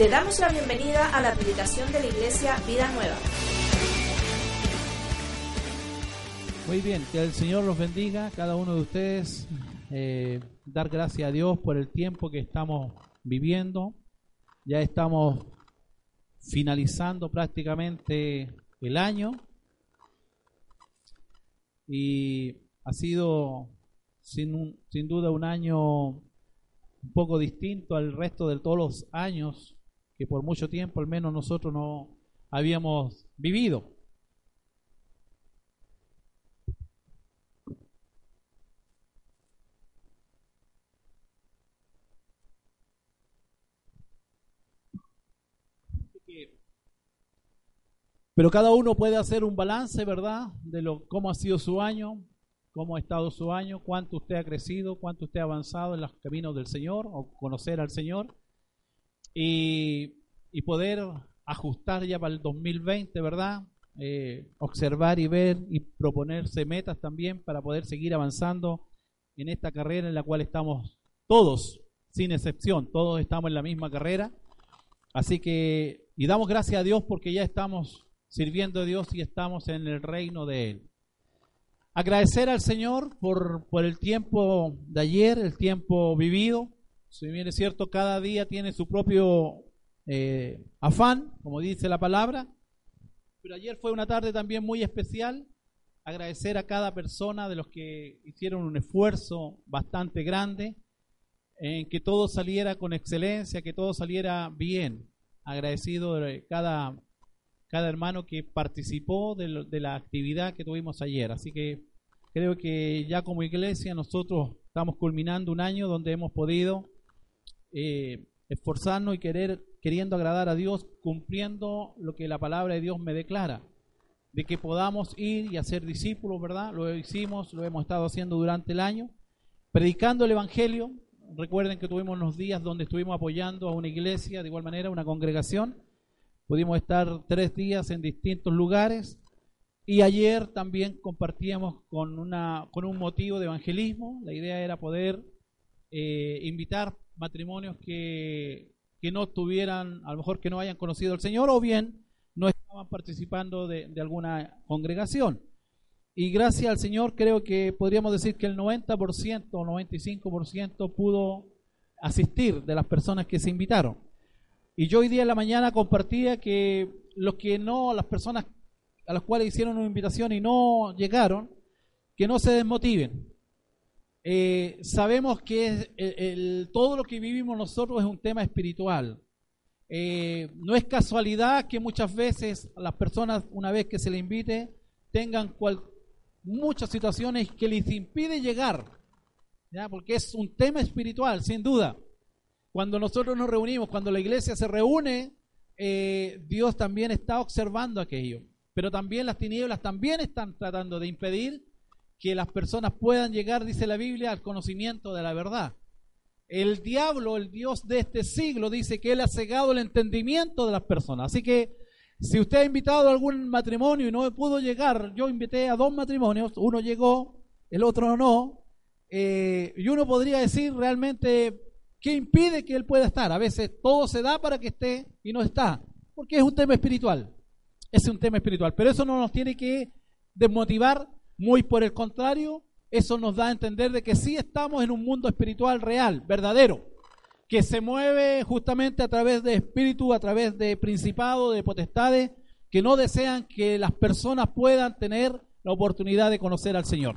Te damos la bienvenida a la predicación de la Iglesia Vida Nueva. Muy bien, que el Señor los bendiga, cada uno de ustedes. Eh, dar gracias a Dios por el tiempo que estamos viviendo. Ya estamos finalizando prácticamente el año y ha sido sin, sin duda un año un poco distinto al resto de todos los años que por mucho tiempo al menos nosotros no habíamos vivido. Pero cada uno puede hacer un balance, ¿verdad? De lo cómo ha sido su año, cómo ha estado su año, cuánto usted ha crecido, cuánto usted ha avanzado en los caminos del Señor o conocer al Señor y, poder ajustar ya para el 2020, ¿verdad? Eh, observar y ver y proponerse metas también para poder seguir avanzando en esta carrera en la cual estamos todos, sin excepción, todos estamos en la misma carrera. Así que, y damos gracias a Dios porque ya estamos sirviendo a Dios y estamos en el reino de Él. Agradecer al Señor por, por el tiempo de ayer, el tiempo vivido, si bien es cierto, cada día tiene su propio eh, afán, como dice la palabra, pero ayer fue una tarde también muy especial. Agradecer a cada persona de los que hicieron un esfuerzo bastante grande en que todo saliera con excelencia, que todo saliera bien. Agradecido de cada, cada hermano que participó de, de la actividad que tuvimos ayer. Así que creo que ya como iglesia nosotros estamos culminando un año donde hemos podido eh, esforzarnos y querer, queriendo agradar a Dios, cumpliendo lo que la palabra de Dios me declara, de que podamos ir y hacer discípulos, ¿verdad? Lo hicimos, lo hemos estado haciendo durante el año, predicando el Evangelio. Recuerden que tuvimos unos días donde estuvimos apoyando a una iglesia, de igual manera, una congregación. Pudimos estar tres días en distintos lugares. Y ayer también compartíamos con, una, con un motivo de evangelismo. La idea era poder eh, invitar matrimonios que, que no tuvieran, a lo mejor que no hayan conocido al Señor o bien no estaban participando de, de alguna congregación. Y gracias al Señor creo que podríamos decir que el 90% o 95% pudo asistir de las personas que se invitaron. Y yo hoy día en la mañana compartía que los que no, las personas a las cuales hicieron una invitación y no llegaron, que no se desmotiven, eh, sabemos que el, todo lo que vivimos nosotros es un tema espiritual. Eh, no es casualidad que muchas veces las personas, una vez que se les invite, tengan muchas situaciones que les impide llegar, ¿ya? porque es un tema espiritual, sin duda. Cuando nosotros nos reunimos, cuando la iglesia se reúne, eh, Dios también está observando aquello. Pero también las tinieblas también están tratando de impedir que las personas puedan llegar, dice la Biblia, al conocimiento de la verdad. El diablo, el Dios de este siglo, dice que él ha cegado el entendimiento de las personas. Así que si usted ha invitado a algún matrimonio y no pudo llegar, yo invité a dos matrimonios, uno llegó, el otro no, eh, y uno podría decir realmente qué impide que él pueda estar. A veces todo se da para que esté y no está, porque es un tema espiritual. Es un tema espiritual, pero eso no nos tiene que desmotivar muy por el contrario, eso nos da a entender de que sí estamos en un mundo espiritual real, verdadero, que se mueve justamente a través de espíritu, a través de principados, de potestades, que no desean que las personas puedan tener la oportunidad de conocer al Señor.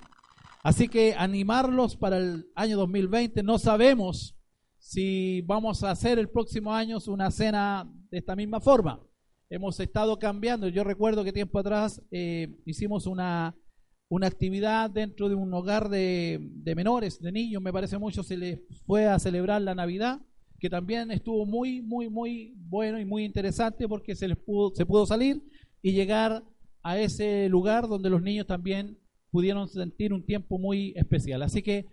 Así que animarlos para el año 2020. No sabemos si vamos a hacer el próximo año una cena de esta misma forma. Hemos estado cambiando. Yo recuerdo que tiempo atrás eh, hicimos una una actividad dentro de un hogar de, menores, de niños, me parece mucho, se les fue a celebrar la Navidad, que también estuvo muy, muy, muy bueno y muy interesante porque se les pudo, se pudo salir y llegar a ese lugar donde los niños también pudieron sentir un tiempo muy especial. Así que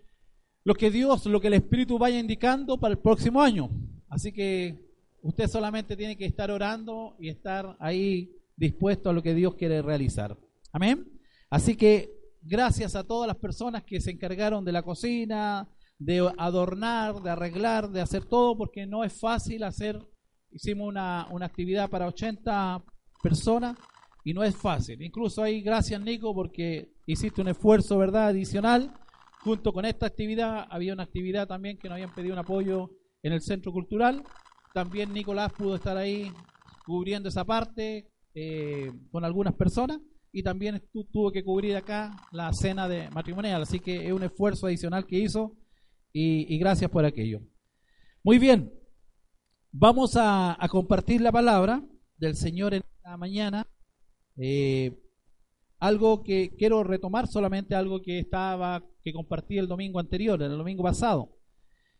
lo que Dios, lo que el Espíritu vaya indicando para el próximo año. Así que usted solamente tiene que estar orando y estar ahí dispuesto a lo que Dios quiere realizar. Amén. Así que gracias a todas las personas que se encargaron de la cocina, de adornar, de arreglar, de hacer todo, porque no es fácil hacer hicimos una, actividad para 80 personas y no es fácil. Incluso ahí, gracias Nico, porque hiciste un esfuerzo, ¿verdad?, adicional. Junto con esta actividad, había una actividad también que nos habían pedido un apoyo en el Centro Cultural. También Nicolás pudo estar ahí cubriendo esa parte eh, con algunas personas y también tuvo que cubrir acá la cena de matrimonial. Así que es un esfuerzo adicional que hizo y, gracias por aquello. Muy bien, vamos a, compartir la palabra del Señor en la mañana. Eh, algo que quiero retomar solamente algo que estaba que compartí el domingo anterior, el domingo pasado.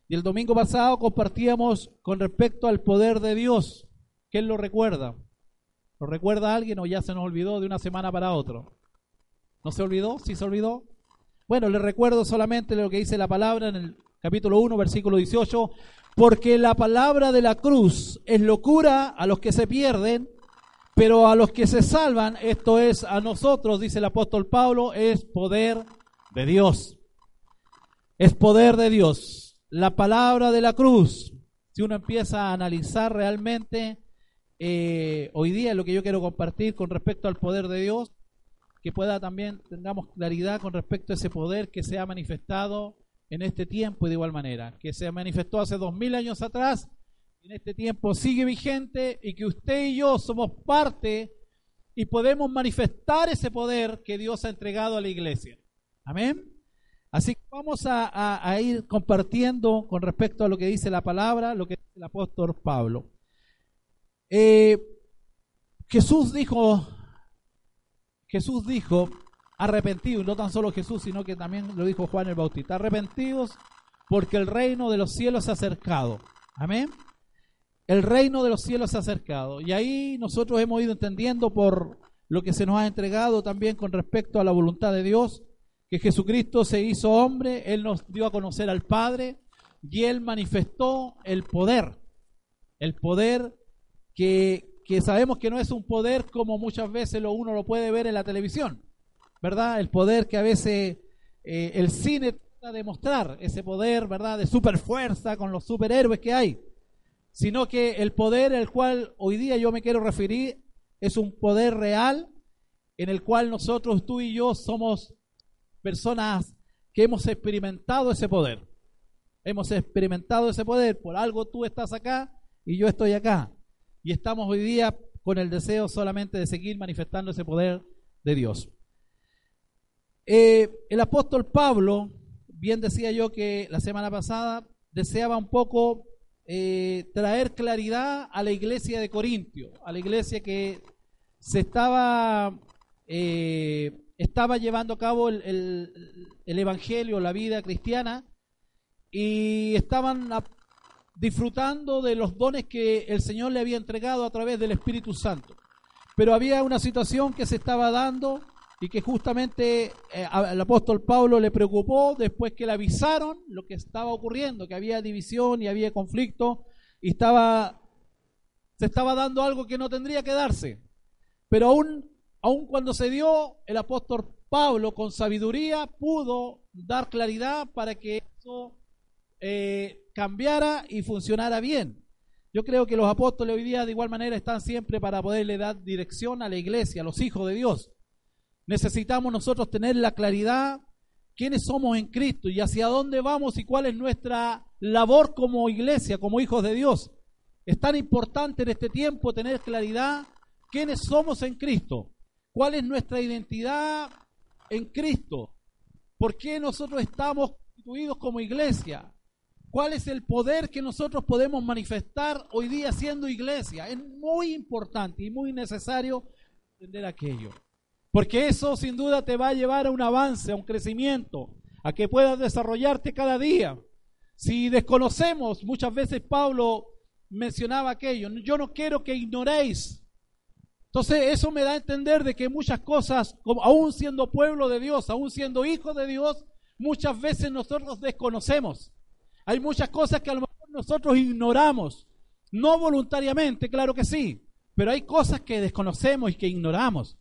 Y el domingo pasado compartíamos con respecto al poder de Dios. ¿Quién lo recuerda? ¿Lo recuerda alguien o ya se nos olvidó de una semana para otro? ¿No se olvidó? ¿Sí se olvidó? Bueno, le recuerdo solamente lo que dice la palabra en el capítulo 1, versículo 18. Porque la palabra de la cruz es locura a los que se pierden, pero a los que se salvan, esto es a nosotros, dice el apóstol Pablo, es poder de Dios. Es poder de Dios. La palabra de la cruz, si uno empieza a analizar realmente, eh, hoy día lo que yo quiero compartir con respecto al poder de Dios, que pueda también tengamos claridad con respecto a ese poder que se ha manifestado en este tiempo y de igual manera, que se manifestó hace dos mil años atrás en este tiempo sigue vigente y que usted y yo somos parte y podemos manifestar ese poder que Dios ha entregado a la iglesia. Amén. Así que vamos a, ir compartiendo con respecto a lo que dice la palabra, lo que dice el apóstol Pablo. Eh, Jesús dijo, Jesús dijo, arrepentidos, no tan solo Jesús, sino que también lo dijo Juan el Bautista, arrepentidos porque el reino de los cielos se ha acercado. Amén el reino de los cielos se ha acercado. Y ahí nosotros hemos ido entendiendo por lo que se nos ha entregado también con respecto a la voluntad de Dios, que Jesucristo se hizo hombre, Él nos dio a conocer al Padre y Él manifestó el poder, el poder que, sabemos que no es un poder como muchas veces lo, uno lo puede ver en la televisión, ¿verdad? El poder que a veces eh, el cine trata de mostrar, ese poder, ¿verdad? De super fuerza con los superhéroes que hay sino que el poder al cual hoy día yo me quiero referir es un poder real en el cual nosotros, tú y yo, somos personas que hemos experimentado ese poder. Hemos experimentado ese poder, por algo tú estás acá y yo estoy acá. Y estamos hoy día con el deseo solamente de seguir manifestando ese poder de Dios. Eh, el apóstol Pablo, bien decía yo que la semana pasada deseaba un poco eh, traer claridad a la iglesia de Corintio, a la iglesia que se estaba, eh, estaba llevando a cabo el, evangelio, la vida cristiana, y estaban disfrutando de los dones que el Señor le había entregado a través del Espíritu Santo. Pero había una situación que se estaba dando y que justamente eh, al apóstol Pablo le preocupó después que le avisaron lo que estaba ocurriendo, que había división y había conflicto y estaba se estaba dando algo que no tendría que darse. Pero aún, aún cuando se dio, el apóstol Pablo con sabiduría pudo dar claridad para que eso eh, cambiara y funcionara bien. Yo creo que los apóstoles hoy día de igual manera están siempre para poderle dar dirección a la iglesia, a los hijos de Dios. Necesitamos nosotros tener la claridad quiénes somos en Cristo y hacia dónde vamos y cuál es nuestra labor como iglesia, como hijos de Dios. Es tan importante en este tiempo tener claridad quiénes somos en Cristo, cuál es nuestra identidad en Cristo, por qué nosotros estamos constituidos como iglesia, cuál es el poder que nosotros podemos manifestar hoy día siendo iglesia. Es muy importante y muy necesario entender aquello. Porque eso sin duda te va a llevar a un avance, a un crecimiento, a que puedas desarrollarte cada día. Si desconocemos, muchas veces Pablo mencionaba aquello, yo no quiero que ignoréis. Entonces eso me da a entender de que muchas cosas, aún siendo pueblo de Dios, aún siendo hijo de Dios, muchas veces nosotros desconocemos. Hay muchas cosas que a lo mejor nosotros ignoramos, no voluntariamente, claro que sí, pero hay cosas que desconocemos y que ignoramos.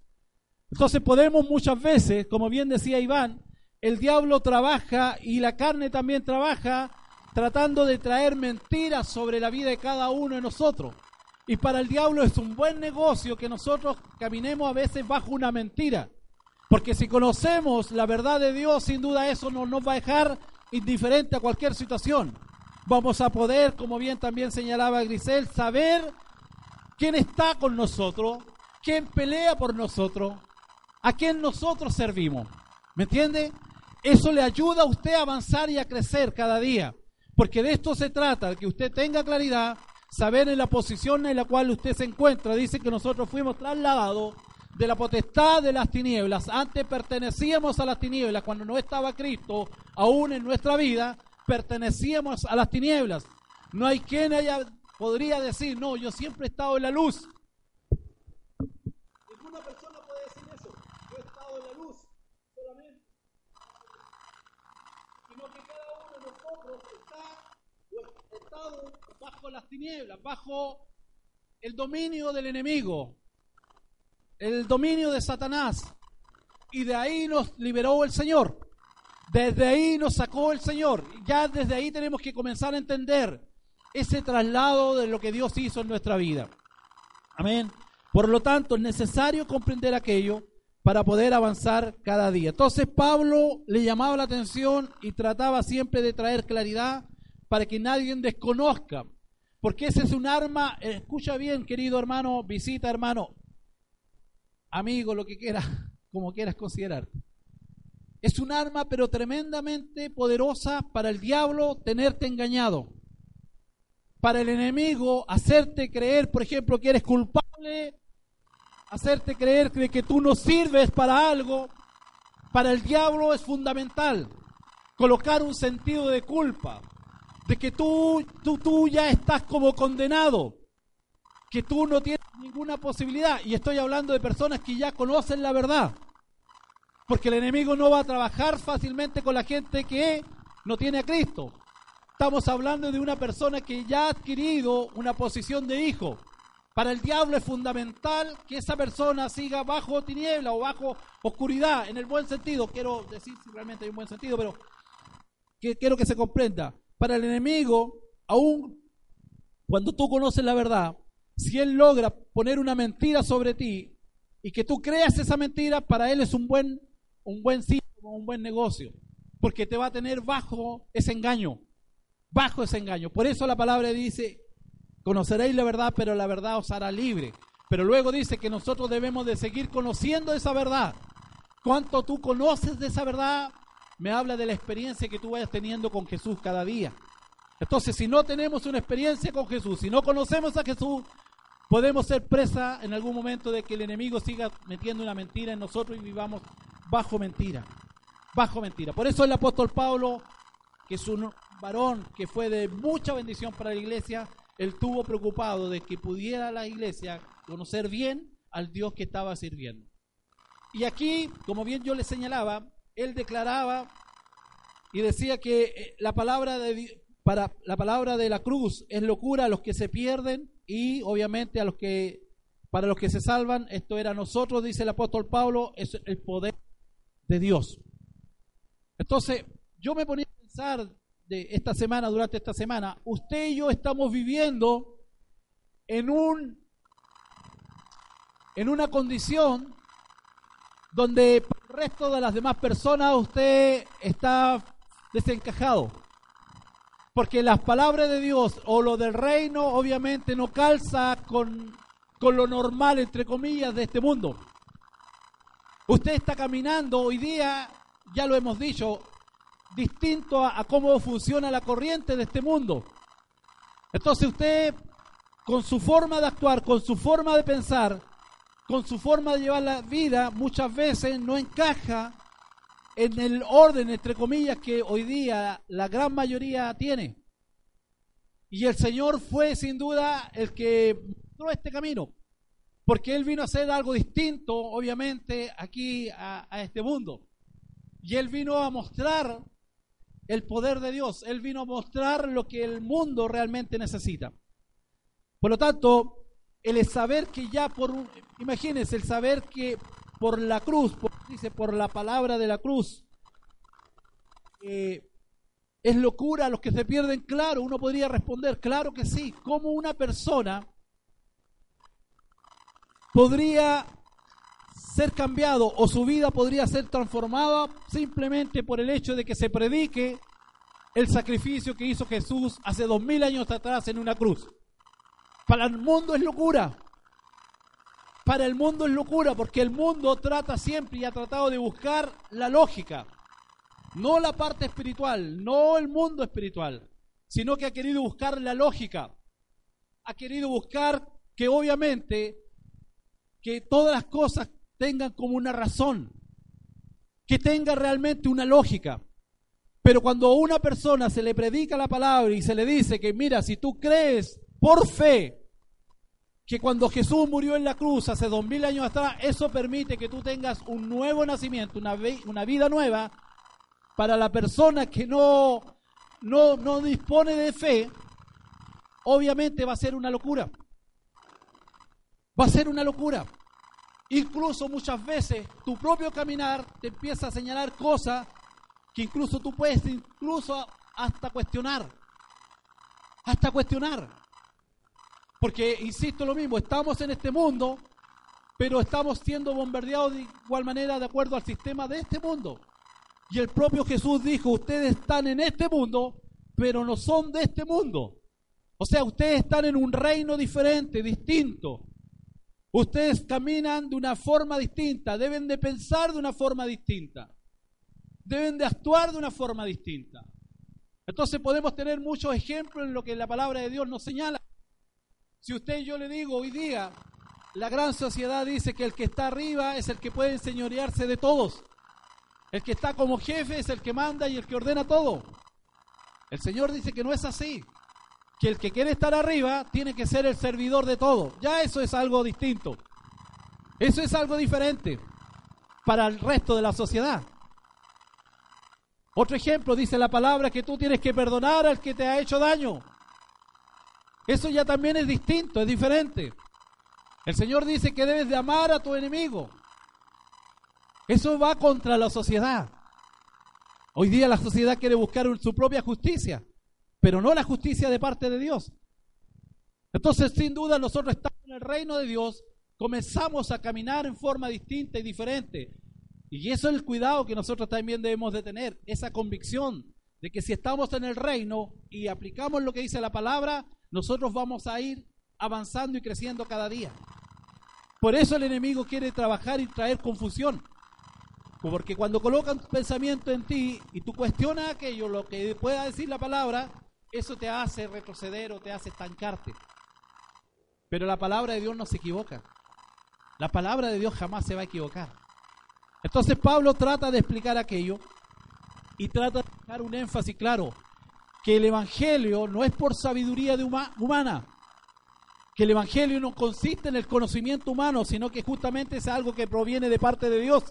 Entonces podemos muchas veces, como bien decía Iván, el diablo trabaja y la carne también trabaja tratando de traer mentiras sobre la vida de cada uno de nosotros. Y para el diablo es un buen negocio que nosotros caminemos a veces bajo una mentira. Porque si conocemos la verdad de Dios, sin duda eso no nos va a dejar indiferente a cualquier situación. Vamos a poder, como bien también señalaba Grisel, saber quién está con nosotros, quién pelea por nosotros, a quién nosotros servimos. ¿Me entiende? Eso le ayuda a usted a avanzar y a crecer cada día. Porque de esto se trata, que usted tenga claridad, saber en la posición en la cual usted se encuentra. Dice que nosotros fuimos trasladados de la potestad de las tinieblas. Antes pertenecíamos a las tinieblas, cuando no estaba Cristo aún en nuestra vida, pertenecíamos a las tinieblas. No hay quien haya, podría decir, no, yo siempre he estado en la luz. Ninguna persona puede decir eso. Yo he estado en la luz solamente. Sino que cada uno de nosotros está, ha estado bajo las tinieblas, bajo el dominio del enemigo, el dominio de Satanás. Y de ahí nos liberó el Señor. Desde ahí nos sacó el Señor. Ya desde ahí tenemos que comenzar a entender ese traslado de lo que Dios hizo en nuestra vida. Amén. Por lo tanto, es necesario comprender aquello para poder avanzar cada día. Entonces Pablo le llamaba la atención y trataba siempre de traer claridad para que nadie desconozca. Porque ese es un arma, escucha bien querido hermano, visita hermano, amigo, lo que quieras, como quieras considerar. Es un arma pero tremendamente poderosa para el diablo tenerte engañado. Para el enemigo hacerte creer, por ejemplo, que eres culpable, hacerte creer de que tú no sirves para algo. Para el diablo es fundamental colocar un sentido de culpa, de que tú, tú, tú ya estás como condenado, que tú no tienes ninguna posibilidad. Y estoy hablando de personas que ya conocen la verdad. Porque el enemigo no va a trabajar fácilmente con la gente que no tiene a Cristo. Estamos hablando de una persona que ya ha adquirido una posición de hijo. Para el diablo es fundamental que esa persona siga bajo tiniebla o bajo oscuridad, en el buen sentido. Quiero decir si realmente hay un buen sentido, pero que, quiero que se comprenda. Para el enemigo, aún cuando tú conoces la verdad, si él logra poner una mentira sobre ti y que tú creas esa mentira, para él es un buen, un buen sitio, un buen negocio, porque te va a tener bajo ese engaño, bajo ese engaño. Por eso la palabra dice, conoceréis la verdad, pero la verdad os hará libre. Pero luego dice que nosotros debemos de seguir conociendo esa verdad. Cuánto tú conoces de esa verdad, me habla de la experiencia que tú vayas teniendo con Jesús cada día. Entonces, si no tenemos una experiencia con Jesús, si no conocemos a Jesús, podemos ser presa en algún momento de que el enemigo siga metiendo una mentira en nosotros y vivamos bajo mentira. Bajo mentira. Por eso el apóstol Pablo, que es un varón que fue de mucha bendición para la iglesia, él tuvo preocupado de que pudiera la iglesia conocer bien al Dios que estaba sirviendo. Y aquí, como bien yo le señalaba, él declaraba y decía que eh, la palabra de para la palabra de la cruz es locura a los que se pierden y obviamente a los que para los que se salvan, esto era nosotros, dice el apóstol Pablo, es el poder de Dios. Entonces, yo me ponía a pensar de esta semana, durante esta semana, usted y yo estamos viviendo en un en una condición donde el resto de las demás personas usted está desencajado. Porque las palabras de Dios o lo del reino obviamente no calza con, con lo normal, entre comillas, de este mundo. Usted está caminando hoy día, ya lo hemos dicho, distinto a, a cómo funciona la corriente de este mundo. Entonces usted, con su forma de actuar, con su forma de pensar, con su forma de llevar la vida, muchas veces no encaja en el orden, entre comillas, que hoy día la gran mayoría tiene. Y el Señor fue sin duda el que mostró este camino, porque Él vino a hacer algo distinto, obviamente, aquí a, a este mundo. Y Él vino a mostrar el poder de Dios, Él vino a mostrar lo que el mundo realmente necesita. Por lo tanto, el saber que ya por, imagínense, el saber que por la cruz, dice, por la palabra de la cruz, eh, es locura los que se pierden. Claro, uno podría responder, claro que sí, como una persona podría ser cambiado o su vida podría ser transformada simplemente por el hecho de que se predique el sacrificio que hizo Jesús hace dos mil años atrás en una cruz. Para el mundo es locura. Para el mundo es locura porque el mundo trata siempre y ha tratado de buscar la lógica, no la parte espiritual, no el mundo espiritual, sino que ha querido buscar la lógica. Ha querido buscar que obviamente que todas las cosas tengan como una razón, que tenga realmente una lógica. Pero cuando a una persona se le predica la palabra y se le dice que mira, si tú crees por fe que cuando Jesús murió en la cruz hace dos mil años atrás, eso permite que tú tengas un nuevo nacimiento, una, una vida nueva, para la persona que no, no, no dispone de fe, obviamente va a ser una locura. Va a ser una locura. Incluso muchas veces tu propio caminar te empieza a señalar cosas que incluso tú puedes incluso hasta cuestionar. Hasta cuestionar. Porque, insisto lo mismo, estamos en este mundo, pero estamos siendo bombardeados de igual manera de acuerdo al sistema de este mundo. Y el propio Jesús dijo, ustedes están en este mundo, pero no son de este mundo. O sea, ustedes están en un reino diferente, distinto. Ustedes caminan de una forma distinta, deben de pensar de una forma distinta, deben de actuar de una forma distinta. Entonces podemos tener muchos ejemplos en lo que la palabra de Dios nos señala. Si usted y yo le digo hoy día, la gran sociedad dice que el que está arriba es el que puede enseñorearse de todos. El que está como jefe es el que manda y el que ordena todo. El Señor dice que no es así. Que el que quiere estar arriba tiene que ser el servidor de todo. Ya eso es algo distinto. Eso es algo diferente para el resto de la sociedad. Otro ejemplo dice la palabra que tú tienes que perdonar al que te ha hecho daño. Eso ya también es distinto, es diferente. El Señor dice que debes de amar a tu enemigo. Eso va contra la sociedad. Hoy día la sociedad quiere buscar su propia justicia, pero no la justicia de parte de Dios. Entonces, sin duda, nosotros estamos en el reino de Dios, comenzamos a caminar en forma distinta y diferente. Y eso es el cuidado que nosotros también debemos de tener, esa convicción de que si estamos en el reino y aplicamos lo que dice la palabra, nosotros vamos a ir avanzando y creciendo cada día. Por eso el enemigo quiere trabajar y traer confusión. Porque cuando colocan tu pensamiento en ti y tú cuestionas aquello, lo que pueda decir la palabra, eso te hace retroceder o te hace estancarte. Pero la palabra de Dios no se equivoca. La palabra de Dios jamás se va a equivocar. Entonces Pablo trata de explicar aquello y trata de dar un énfasis claro que el Evangelio no es por sabiduría de humana, que el Evangelio no consiste en el conocimiento humano, sino que justamente es algo que proviene de parte de Dios.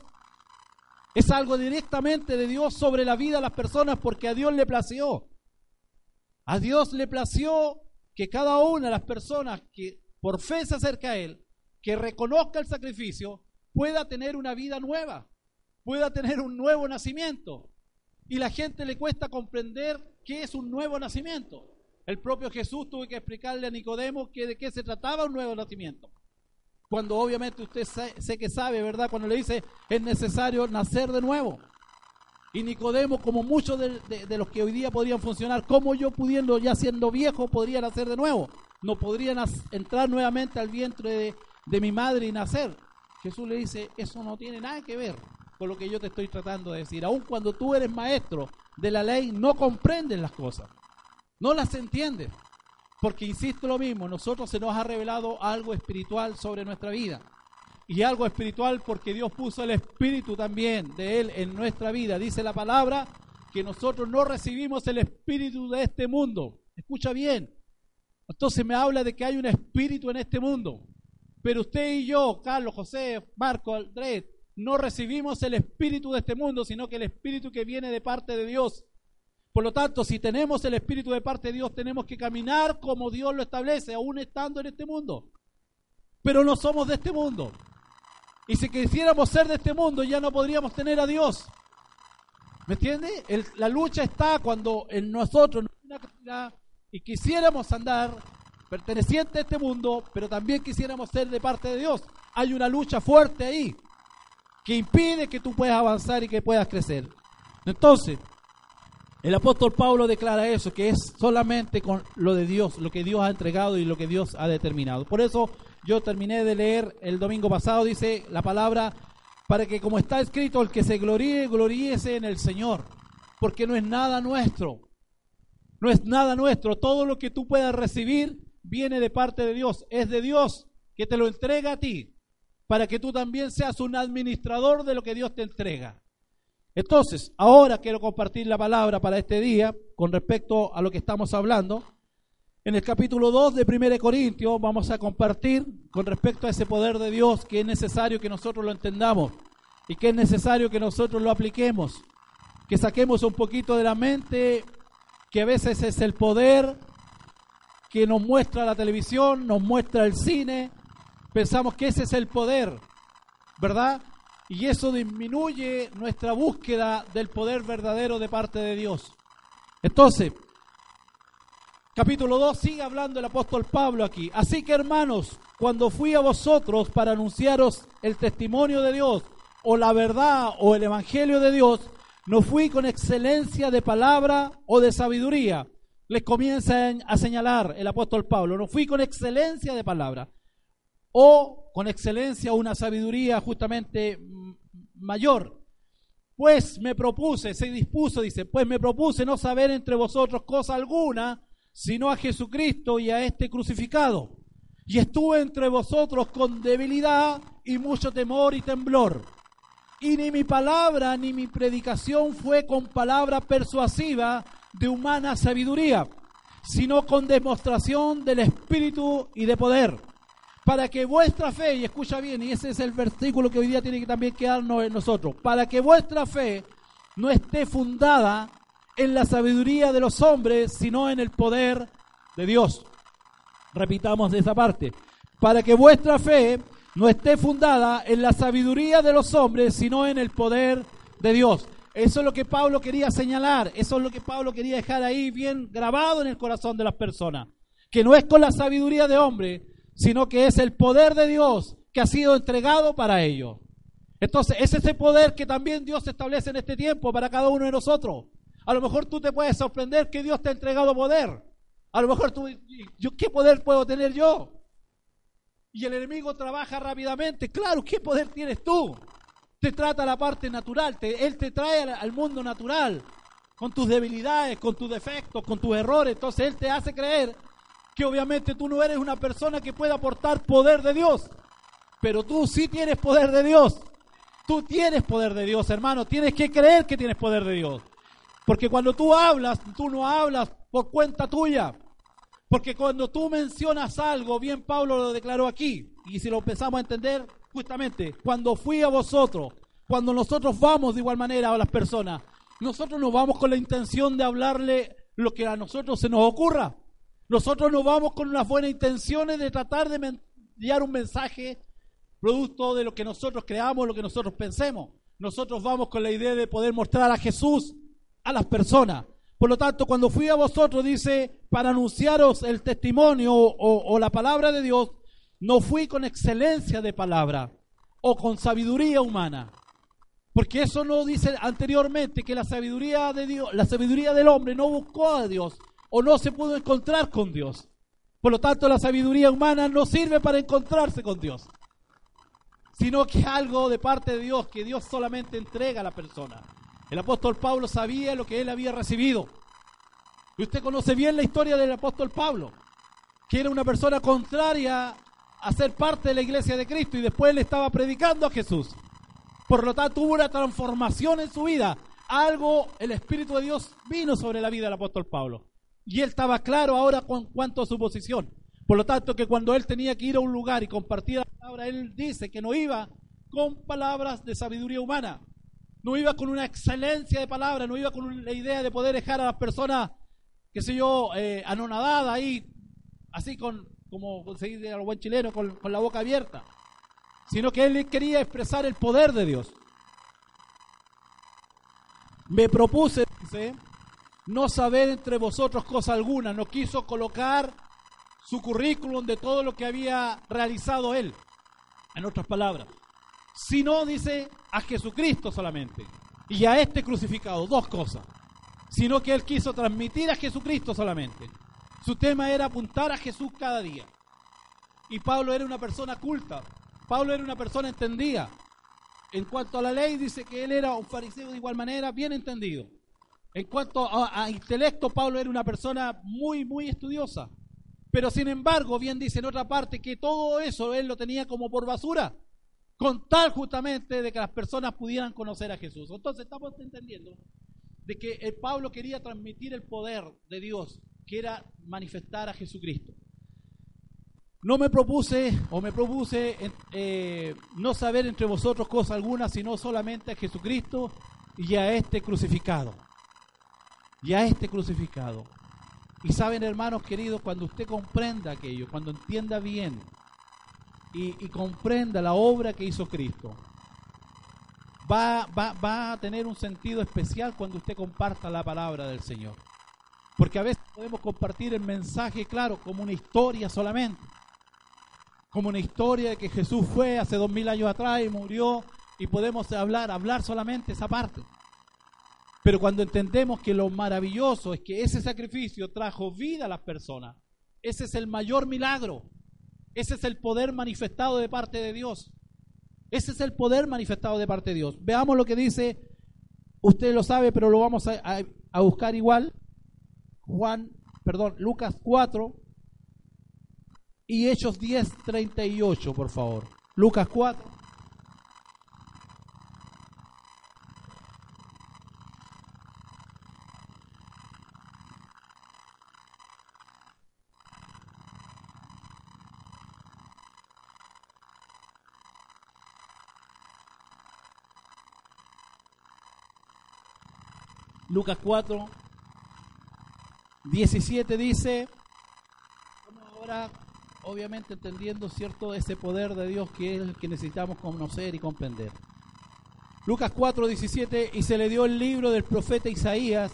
Es algo directamente de Dios sobre la vida de las personas porque a Dios le plació. A Dios le plació que cada una de las personas que por fe se acerca a Él, que reconozca el sacrificio, pueda tener una vida nueva, pueda tener un nuevo nacimiento. Y la gente le cuesta comprender qué es un nuevo nacimiento. El propio Jesús tuvo que explicarle a Nicodemo que de qué se trataba un nuevo nacimiento. Cuando obviamente usted sé, que sabe, ¿verdad? Cuando le dice es necesario nacer de nuevo. Y Nicodemo, como muchos de, los que hoy día podrían funcionar, como yo pudiendo, ya siendo viejo, podría nacer de nuevo. No podrían entrar nuevamente al vientre de, de mi madre y nacer. Jesús le dice, eso no tiene nada que ver con lo que yo te estoy tratando de decir. Aun cuando tú eres maestro de la ley, no comprendes las cosas, no las entiendes. Porque insisto lo mismo, nosotros se nos ha revelado algo espiritual sobre nuestra vida. Y algo espiritual porque Dios puso el espíritu también de Él en nuestra vida. Dice la palabra que nosotros no recibimos el espíritu de este mundo. Escucha bien. Entonces me habla de que hay un espíritu en este mundo. Pero usted y yo, Carlos, José, Marco, Andrés, no recibimos el espíritu de este mundo, sino que el espíritu que viene de parte de Dios. Por lo tanto, si tenemos el espíritu de parte de Dios, tenemos que caminar como Dios lo establece, aún estando en este mundo. Pero no somos de este mundo. Y si quisiéramos ser de este mundo, ya no podríamos tener a Dios. ¿Me entiende? la lucha está cuando en nosotros y quisiéramos andar perteneciente a este mundo, pero también quisiéramos ser de parte de Dios. hay una lucha fuerte ahí que impide que tú puedas avanzar y que puedas crecer. Entonces, el apóstol Pablo declara eso, que es solamente con lo de Dios, lo que Dios ha entregado y lo que Dios ha determinado. Por eso yo terminé de leer el domingo pasado, dice la palabra, para que como está escrito, el que se gloríe, gloríese en el Señor, porque no es nada nuestro, no es nada nuestro, todo lo que tú puedas recibir viene de parte de Dios, es de Dios que te lo entrega a ti, para que tú también seas un administrador de lo que Dios te entrega. Entonces, ahora quiero compartir la palabra para este día con respecto a lo que estamos hablando. En el capítulo 2 de 1 Corintios vamos a compartir con respecto a ese poder de Dios que es necesario que nosotros lo entendamos y que es necesario que nosotros lo apliquemos, que saquemos un poquito de la mente que a veces es el poder que nos muestra la televisión, nos muestra el cine, pensamos que ese es el poder, ¿verdad? Y eso disminuye nuestra búsqueda del poder verdadero de parte de Dios. Entonces, capítulo 2 sigue hablando el apóstol Pablo aquí. Así que hermanos, cuando fui a vosotros para anunciaros el testimonio de Dios, o la verdad, o el evangelio de Dios, no fui con excelencia de palabra o de sabiduría. Les comienza a señalar el apóstol Pablo, no fui con excelencia de palabra o con excelencia una sabiduría justamente mayor. Pues me propuse, se dispuso, dice, pues me propuse no saber entre vosotros cosa alguna, sino a Jesucristo y a este crucificado. Y estuve entre vosotros con debilidad y mucho temor y temblor. Y ni mi palabra ni mi predicación fue con palabra persuasiva de humana sabiduría, sino con demostración del Espíritu y de poder para que vuestra fe, y escucha bien, y ese es el versículo que hoy día tiene que también quedarnos en nosotros, para que vuestra fe no esté fundada en la sabiduría de los hombres, sino en el poder de Dios. Repitamos esa parte. Para que vuestra fe no esté fundada en la sabiduría de los hombres, sino en el poder de Dios. Eso es lo que Pablo quería señalar, eso es lo que Pablo quería dejar ahí bien grabado en el corazón de las personas. Que no es con la sabiduría de hombre, sino que es el poder de Dios que ha sido entregado para ello. Entonces, es ese poder que también Dios establece en este tiempo para cada uno de nosotros. A lo mejor tú te puedes sorprender que Dios te ha entregado poder. A lo mejor tú, yo, ¿qué poder puedo tener yo? Y el enemigo trabaja rápidamente. Claro, ¿qué poder tienes tú? Te trata la parte natural, él te trae al, al mundo natural, con tus debilidades, con tus defectos, con tus errores. Entonces él te hace creer que obviamente tú no eres una persona que pueda aportar poder de Dios, pero tú sí tienes poder de Dios. Tú tienes poder de Dios, hermano. Tienes que creer que tienes poder de Dios. Porque cuando tú hablas, tú no hablas por cuenta tuya. Porque cuando tú mencionas algo, bien Pablo lo declaró aquí, y si lo empezamos a entender, justamente, cuando fui a vosotros, cuando nosotros vamos de igual manera a las personas, nosotros no vamos con la intención de hablarle lo que a nosotros se nos ocurra. Nosotros no vamos con unas buenas intenciones de tratar de enviar un mensaje producto de lo que nosotros creamos, lo que nosotros pensemos. Nosotros vamos con la idea de poder mostrar a Jesús a las personas. Por lo tanto, cuando fui a vosotros, dice, para anunciaros el testimonio o, o la palabra de Dios, no fui con excelencia de palabra o con sabiduría humana. Porque eso no dice anteriormente que la sabiduría de Dios, la sabiduría del hombre no buscó a Dios, o no se pudo encontrar con Dios. Por lo tanto, la sabiduría humana no sirve para encontrarse con Dios, sino que algo de parte de Dios que Dios solamente entrega a la persona. El apóstol Pablo sabía lo que él había recibido. Y usted conoce bien la historia del apóstol Pablo, que era una persona contraria a ser parte de la iglesia de Cristo y después le estaba predicando a Jesús. Por lo tanto, hubo una transformación en su vida. Algo, el Espíritu de Dios vino sobre la vida del apóstol Pablo. Y él estaba claro ahora con cuanto a su posición. Por lo tanto, que cuando él tenía que ir a un lugar y compartir la palabra, él dice que no iba con palabras de sabiduría humana. No iba con una excelencia de palabra, no iba con la idea de poder dejar a las personas, qué sé yo, eh, anonadadas ahí, así con, como se dice a los buen chileno, con, con la boca abierta. Sino que él quería expresar el poder de Dios. Me propuse, dice, no saber entre vosotros cosa alguna, no quiso colocar su currículum de todo lo que había realizado él. En otras palabras, sino dice a Jesucristo solamente y a este crucificado, dos cosas, sino que él quiso transmitir a Jesucristo solamente. Su tema era apuntar a Jesús cada día. Y Pablo era una persona culta, Pablo era una persona entendida. En cuanto a la ley, dice que él era un fariseo de igual manera, bien entendido. En cuanto a, intelecto, Pablo era una persona muy, muy estudiosa. Pero sin embargo, bien dice en otra parte que todo eso él lo tenía como por basura, con tal justamente de que las personas pudieran conocer a Jesús. Entonces estamos entendiendo de que el Pablo quería transmitir el poder de Dios, que era manifestar a Jesucristo. No me propuse o me propuse eh, no saber entre vosotros cosa alguna, sino solamente a Jesucristo y a este crucificado. Y a este crucificado. Y saben, hermanos queridos, cuando usted comprenda aquello, cuando entienda bien y, y comprenda la obra que hizo Cristo, va, va, va a tener un sentido especial cuando usted comparta la palabra del Señor. Porque a veces podemos compartir el mensaje, claro, como una historia solamente. Como una historia de que Jesús fue hace dos mil años atrás y murió y podemos hablar, hablar solamente esa parte. Pero cuando entendemos que lo maravilloso es que ese sacrificio trajo vida a las personas, ese es el mayor milagro, ese es el poder manifestado de parte de Dios. Ese es el poder manifestado de parte de Dios. Veamos lo que dice, usted lo sabe, pero lo vamos a, buscar igual. Juan, perdón, Lucas 4 y Hechos 10, 38, por favor. Lucas 4. Lucas 4, 17 dice, ahora obviamente entendiendo cierto ese poder de Dios que es el que necesitamos conocer y comprender. Lucas 4, 17, y se le dio el libro del profeta Isaías,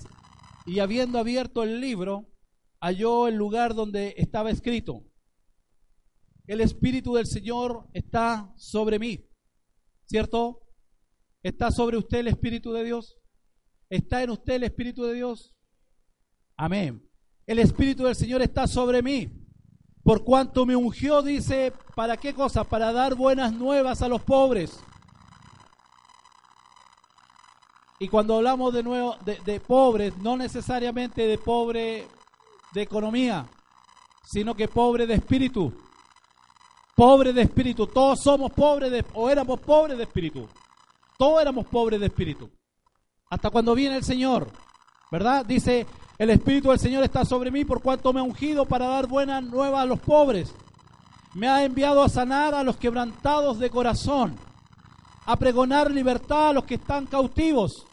y habiendo abierto el libro, halló el lugar donde estaba escrito, el Espíritu del Señor está sobre mí, ¿cierto? ¿Está sobre usted el Espíritu de Dios? ¿Está en usted el Espíritu de Dios? Amén. El Espíritu del Señor está sobre mí. Por cuanto me ungió, dice, ¿para qué cosa? Para dar buenas nuevas a los pobres. Y cuando hablamos de nuevo de, de pobres, no necesariamente de pobre de economía, sino que pobre de espíritu. Pobre de espíritu. Todos somos pobres de, o éramos pobres de espíritu. Todos éramos pobres de espíritu. Hasta cuando viene el Señor, ¿verdad? Dice, el Espíritu del Señor está sobre mí por cuanto me ha ungido para dar buenas nuevas a los pobres. Me ha enviado a sanar a los quebrantados de corazón, a pregonar libertad a los que están cautivos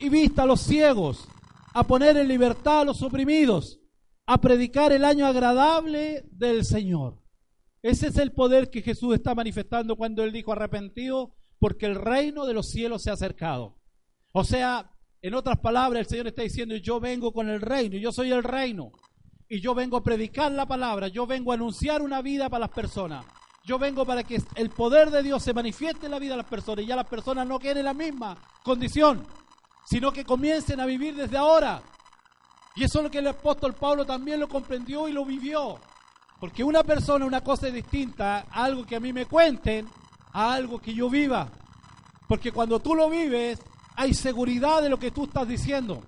y vista a los ciegos, a poner en libertad a los oprimidos, a predicar el año agradable del Señor. Ese es el poder que Jesús está manifestando cuando él dijo arrepentido porque el reino de los cielos se ha acercado. O sea, en otras palabras, el Señor está diciendo, yo vengo con el reino, yo soy el reino. Y yo vengo a predicar la palabra, yo vengo a anunciar una vida para las personas. Yo vengo para que el poder de Dios se manifieste en la vida de las personas y ya las personas no queden en la misma condición, sino que comiencen a vivir desde ahora. Y eso es lo que el apóstol Pablo también lo comprendió y lo vivió. Porque una persona, una cosa es distinta algo que a mí me cuenten, a algo que yo viva. Porque cuando tú lo vives, hay seguridad de lo que tú estás diciendo.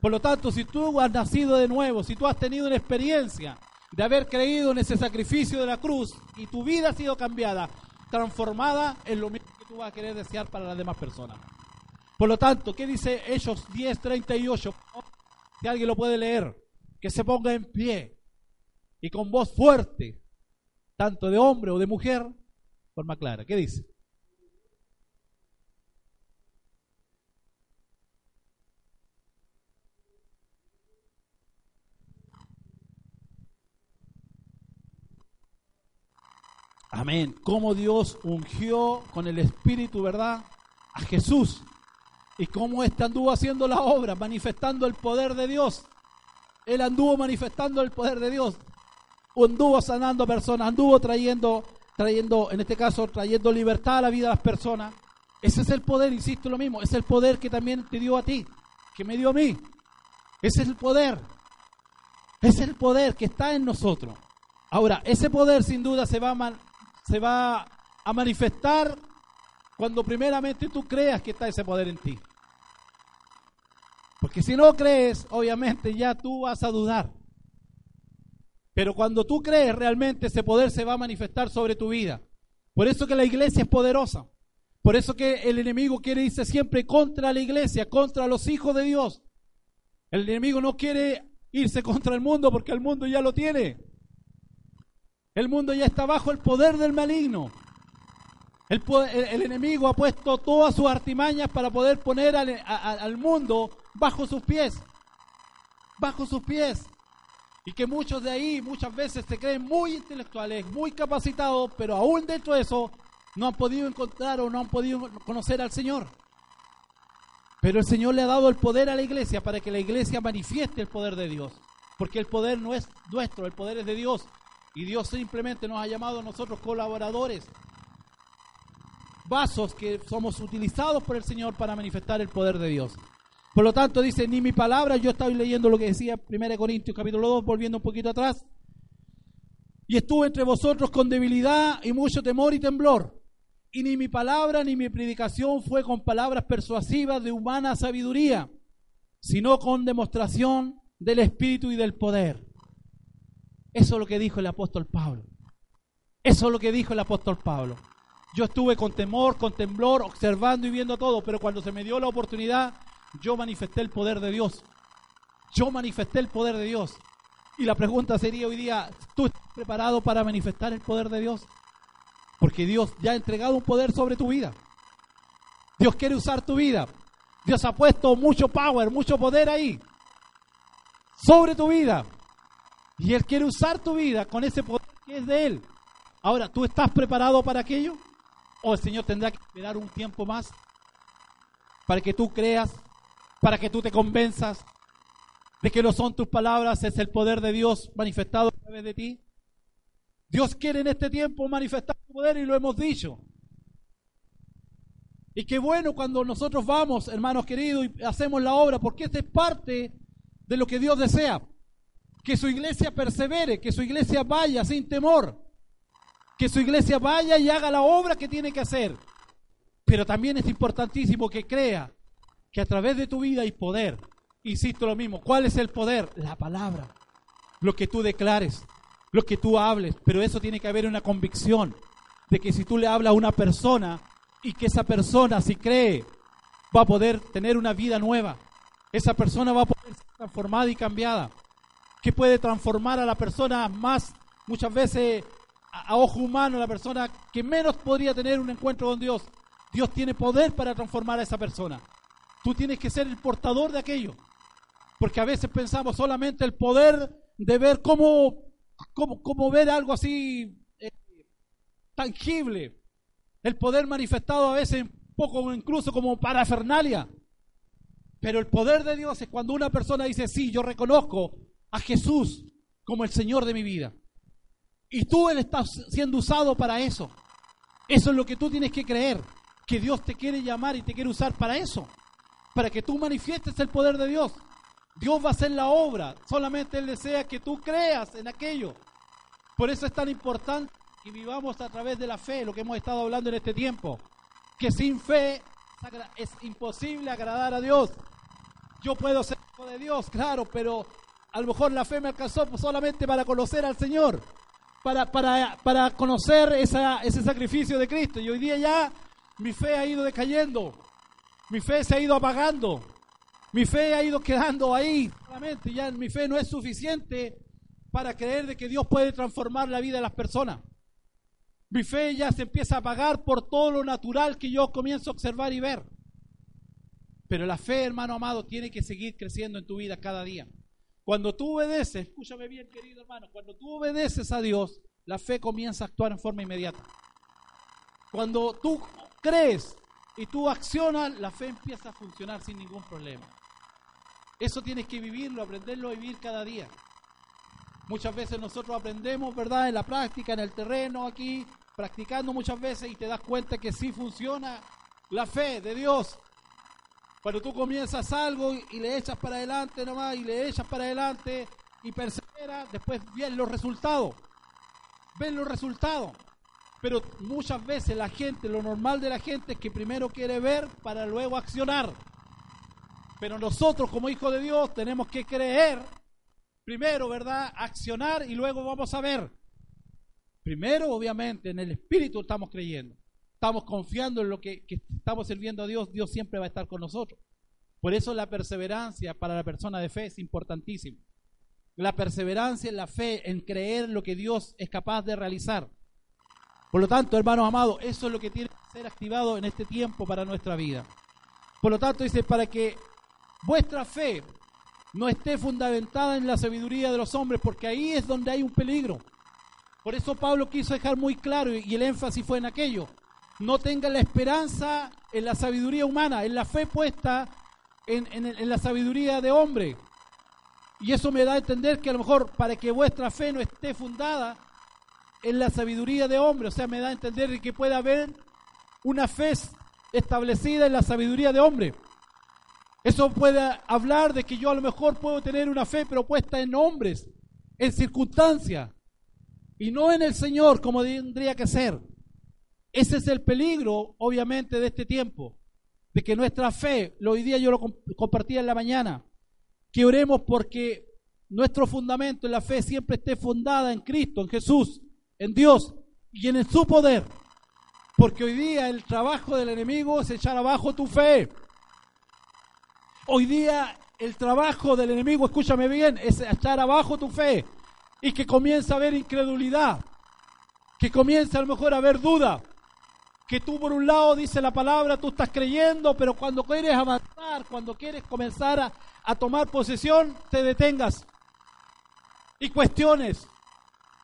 Por lo tanto, si tú has nacido de nuevo, si tú has tenido una experiencia de haber creído en ese sacrificio de la cruz y tu vida ha sido cambiada, transformada en lo mismo que tú vas a querer desear para las demás personas. Por lo tanto, ¿qué dice Hechos 10, 38? Si alguien lo puede leer, que se ponga en pie y con voz fuerte, tanto de hombre o de mujer, forma clara. ¿Qué dice? Amén. Cómo Dios ungió con el Espíritu, ¿verdad? A Jesús. Y cómo éste anduvo haciendo la obra, manifestando el poder de Dios. Él anduvo manifestando el poder de Dios. Anduvo sanando personas, anduvo trayendo trayendo, en este caso, trayendo libertad a la vida de las personas. Ese es el poder, insisto lo mismo, es el poder que también te dio a ti, que me dio a mí. Ese es el poder. Es el poder que está en nosotros. Ahora, ese poder sin duda se va a, se va a manifestar cuando primeramente tú creas que está ese poder en ti. Porque si no crees, obviamente ya tú vas a dudar. Pero cuando tú crees, realmente ese poder se va a manifestar sobre tu vida. Por eso que la iglesia es poderosa. Por eso que el enemigo quiere irse siempre contra la iglesia, contra los hijos de Dios. El enemigo no quiere irse contra el mundo porque el mundo ya lo tiene. El mundo ya está bajo el poder del maligno. El, enemigo ha puesto todas sus artimañas para poder poner al, mundo bajo sus pies. Bajo sus pies. Y que muchos de ahí muchas veces se creen muy intelectuales, muy capacitados, pero aún dentro de eso no han podido encontrar o no han podido conocer al Señor. Pero el Señor le ha dado el poder a la iglesia para que la iglesia manifieste el poder de Dios. Porque el poder no es nuestro, el poder es de Dios. Y Dios simplemente nos ha llamado a nosotros colaboradores, vasos que somos utilizados por el Señor para manifestar el poder de Dios. Por lo tanto, dice, ni mi palabra, yo estaba leyendo lo que decía 1 Corintios capítulo 2, volviendo un poquito atrás, y estuve entre vosotros con debilidad y mucho temor y temblor. Y ni mi palabra ni mi predicación fue con palabras persuasivas de humana sabiduría, sino con demostración del Espíritu y del poder eso es lo que dijo el apóstol Pablo. Eso es lo que dijo el apóstol Pablo. Yo estuve con temor, con temblor, observando y viendo todo, pero cuando se me dio la oportunidad, yo manifesté el poder de Dios. Yo manifesté el poder de Dios. Y la pregunta sería hoy día, ¿tú estás preparado para manifestar el poder de Dios? Porque Dios ya ha entregado un poder sobre tu vida. Dios quiere usar tu vida. Dios ha puesto mucho power, mucho poder ahí. Sobre tu vida. Y Él quiere usar tu vida con ese poder que es de Él. Ahora, ¿tú estás preparado para aquello? ¿O el Señor tendrá que esperar un tiempo más para que tú creas, para que tú te convenzas de que no son tus palabras, es el poder de Dios manifestado a través de ti? Dios quiere en este tiempo manifestar su poder y lo hemos dicho. Y qué bueno cuando nosotros vamos, hermanos queridos, y hacemos la obra, porque esta es parte de lo que Dios desea que su iglesia persevere, que su iglesia vaya sin temor, que su iglesia vaya y haga la obra que tiene que hacer. Pero también es importantísimo que crea que a través de tu vida hay poder. Insisto lo mismo, ¿cuál es el poder? La palabra, lo que tú declares, lo que tú hables, pero eso tiene que haber una convicción de que si tú le hablas a una persona y que esa persona si cree va a poder tener una vida nueva, esa persona va a poder ser transformada y cambiada que puede transformar a la persona más, muchas veces a, ojo humano, la persona que menos podría tener un encuentro con Dios. Dios tiene poder para transformar a esa persona. Tú tienes que ser el portador de aquello. Porque a veces pensamos solamente el poder de ver cómo, cómo, ver algo así eh, tangible. El poder manifestado a veces poco incluso como parafernalia. Pero el poder de Dios es cuando una persona dice, sí, yo reconozco a Jesús como el Señor de mi vida. Y tú Él estás siendo usado para eso. Eso es lo que tú tienes que creer, que Dios te quiere llamar y te quiere usar para eso, para que tú manifiestes el poder de Dios. Dios va a hacer la obra, solamente Él desea que tú creas en aquello. Por eso es tan importante que vivamos a través de la fe, lo que hemos estado hablando en este tiempo, que sin fe es imposible agradar a Dios. Yo puedo ser hijo de Dios, claro, pero a lo mejor la fe me alcanzó solamente para conocer al Señor, para, para, para conocer ese sacrificio de Cristo. Y hoy día ya mi fe ha ido decayendo, mi fe se ha ido apagando, mi fe ha ido quedando ahí. Solamente ya mi fe no es suficiente para creer de que Dios puede transformar la vida de las personas. Mi fe ya se empieza a apagar por todo lo natural que yo comienzo a observar y ver. Pero la fe, hermano amado, tiene que seguir creciendo en tu vida cada día. Cuando tú obedeces, escúchame bien querido hermano, cuando tú obedeces a Dios, la fe comienza a actuar en forma inmediata. Cuando tú crees y tú accionas, la fe empieza a funcionar sin ningún problema. Eso tienes que vivirlo, aprenderlo a vivir cada día. Muchas veces nosotros aprendemos, ¿verdad? En la práctica, en el terreno, aquí, practicando muchas veces y te das cuenta que sí funciona la fe de Dios. Cuando tú comienzas algo y le echas para adelante nomás y le echas para adelante y perseveras, después ven los resultados. Ven los resultados. Pero muchas veces la gente, lo normal de la gente es que primero quiere ver para luego accionar. Pero nosotros como hijos de Dios tenemos que creer primero, ¿verdad? Accionar y luego vamos a ver. Primero, obviamente, en el Espíritu estamos creyendo. Estamos confiando en lo que, estamos sirviendo a Dios. Dios siempre va a estar con nosotros. Por eso la perseverancia para la persona de fe es importantísima. La perseverancia en la fe, en creer lo que Dios es capaz de realizar. Por lo tanto, hermanos amados, eso es lo que tiene que ser activado en este tiempo para nuestra vida. Por lo tanto, dice, para que vuestra fe no esté fundamentada en la sabiduría de los hombres, porque ahí es donde hay un peligro. Por eso Pablo quiso dejar muy claro, y el énfasis fue en aquello, no tengan la esperanza en la sabiduría humana, en la fe puesta en, en, en la sabiduría de hombre. Y eso me da a entender que a lo mejor para que vuestra fe no esté fundada en la sabiduría de hombre, o sea, me da a entender que puede haber una fe establecida en la sabiduría de hombre. Eso puede hablar de que yo a lo mejor puedo tener una fe, pero puesta en hombres, en circunstancias, y no en el Señor como tendría que ser. Ese es el peligro, obviamente, de este tiempo, de que nuestra fe, hoy día yo lo compartía en la mañana, que oremos porque nuestro fundamento en la fe siempre esté fundada en Cristo, en Jesús, en Dios y en su poder. Porque hoy día el trabajo del enemigo es echar abajo tu fe. Hoy día el trabajo del enemigo, escúchame bien, es echar abajo tu fe y que comienza a haber incredulidad, que comienza a lo mejor a haber duda, que tú por un lado dice la palabra, tú estás creyendo, pero cuando quieres avanzar, cuando quieres comenzar a, a tomar posesión, te detengas y cuestiones,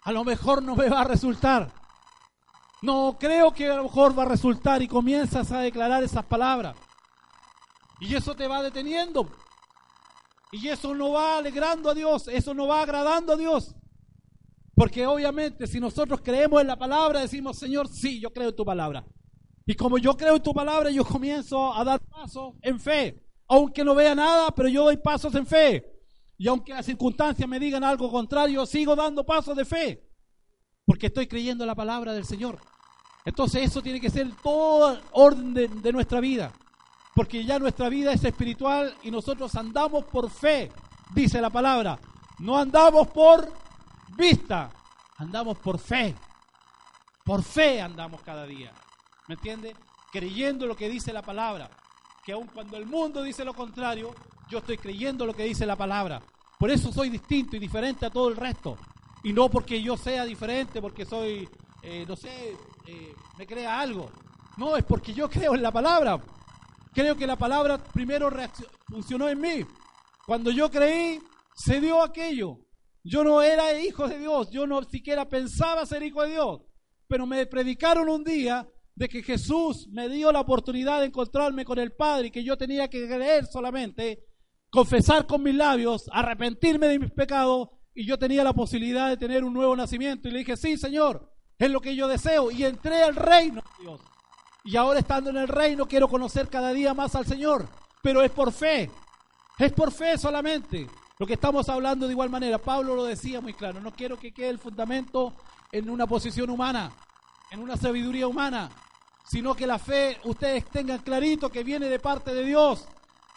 a lo mejor no me va a resultar. No creo que a lo mejor va a resultar y comienzas a declarar esas palabras. Y eso te va deteniendo. Y eso no va alegrando a Dios, eso no va agradando a Dios. Porque obviamente si nosotros creemos en la palabra, decimos, Señor, sí, yo creo en tu palabra. Y como yo creo en tu palabra, yo comienzo a dar pasos en fe. Aunque no vea nada, pero yo doy pasos en fe. Y aunque las circunstancias me digan algo contrario, sigo dando pasos de fe. Porque estoy creyendo en la palabra del Señor. Entonces eso tiene que ser todo orden de, de nuestra vida. Porque ya nuestra vida es espiritual y nosotros andamos por fe, dice la palabra. No andamos por vista, andamos por fe. Por fe andamos cada día. ¿Me entiende? Creyendo lo que dice la palabra. Que aun cuando el mundo dice lo contrario, yo estoy creyendo lo que dice la palabra. Por eso soy distinto y diferente a todo el resto. Y no porque yo sea diferente, porque soy, eh, no sé, eh, me crea algo. No, es porque yo creo en la palabra. Creo que la palabra primero funcionó en mí. Cuando yo creí, se dio aquello. Yo no era hijo de Dios, yo no siquiera pensaba ser hijo de Dios. Pero me predicaron un día de que Jesús me dio la oportunidad de encontrarme con el Padre y que yo tenía que creer solamente, confesar con mis labios, arrepentirme de mis pecados y yo tenía la posibilidad de tener un nuevo nacimiento. Y le dije, sí, Señor, es lo que yo deseo. Y entré al reino de Dios. Y ahora estando en el reino quiero conocer cada día más al Señor. Pero es por fe. Es por fe solamente. Lo que estamos hablando de igual manera. Pablo lo decía muy claro. No quiero que quede el fundamento en una posición humana, en una sabiduría humana, sino que la fe ustedes tengan clarito que viene de parte de Dios.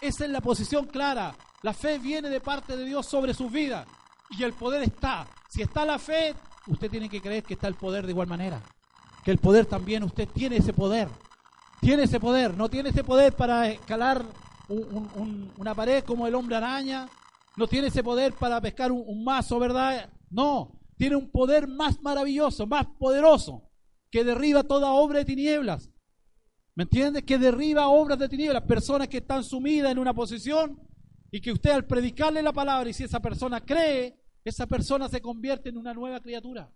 Esa es la posición clara. La fe viene de parte de Dios sobre sus vidas. Y el poder está. Si está la fe, usted tiene que creer que está el poder de igual manera que el poder también, usted tiene ese poder. Tiene ese poder, no tiene ese poder para escalar un, un, una pared como el hombre araña, no tiene ese poder para pescar un, mazo, ¿verdad? No, tiene un poder más maravilloso, más poderoso, que derriba toda obra de tinieblas. ¿Me entiende? Que derriba obras de tinieblas, personas que están sumidas en una posición y que usted al predicarle la palabra y si esa persona cree, esa persona se convierte en una nueva criatura.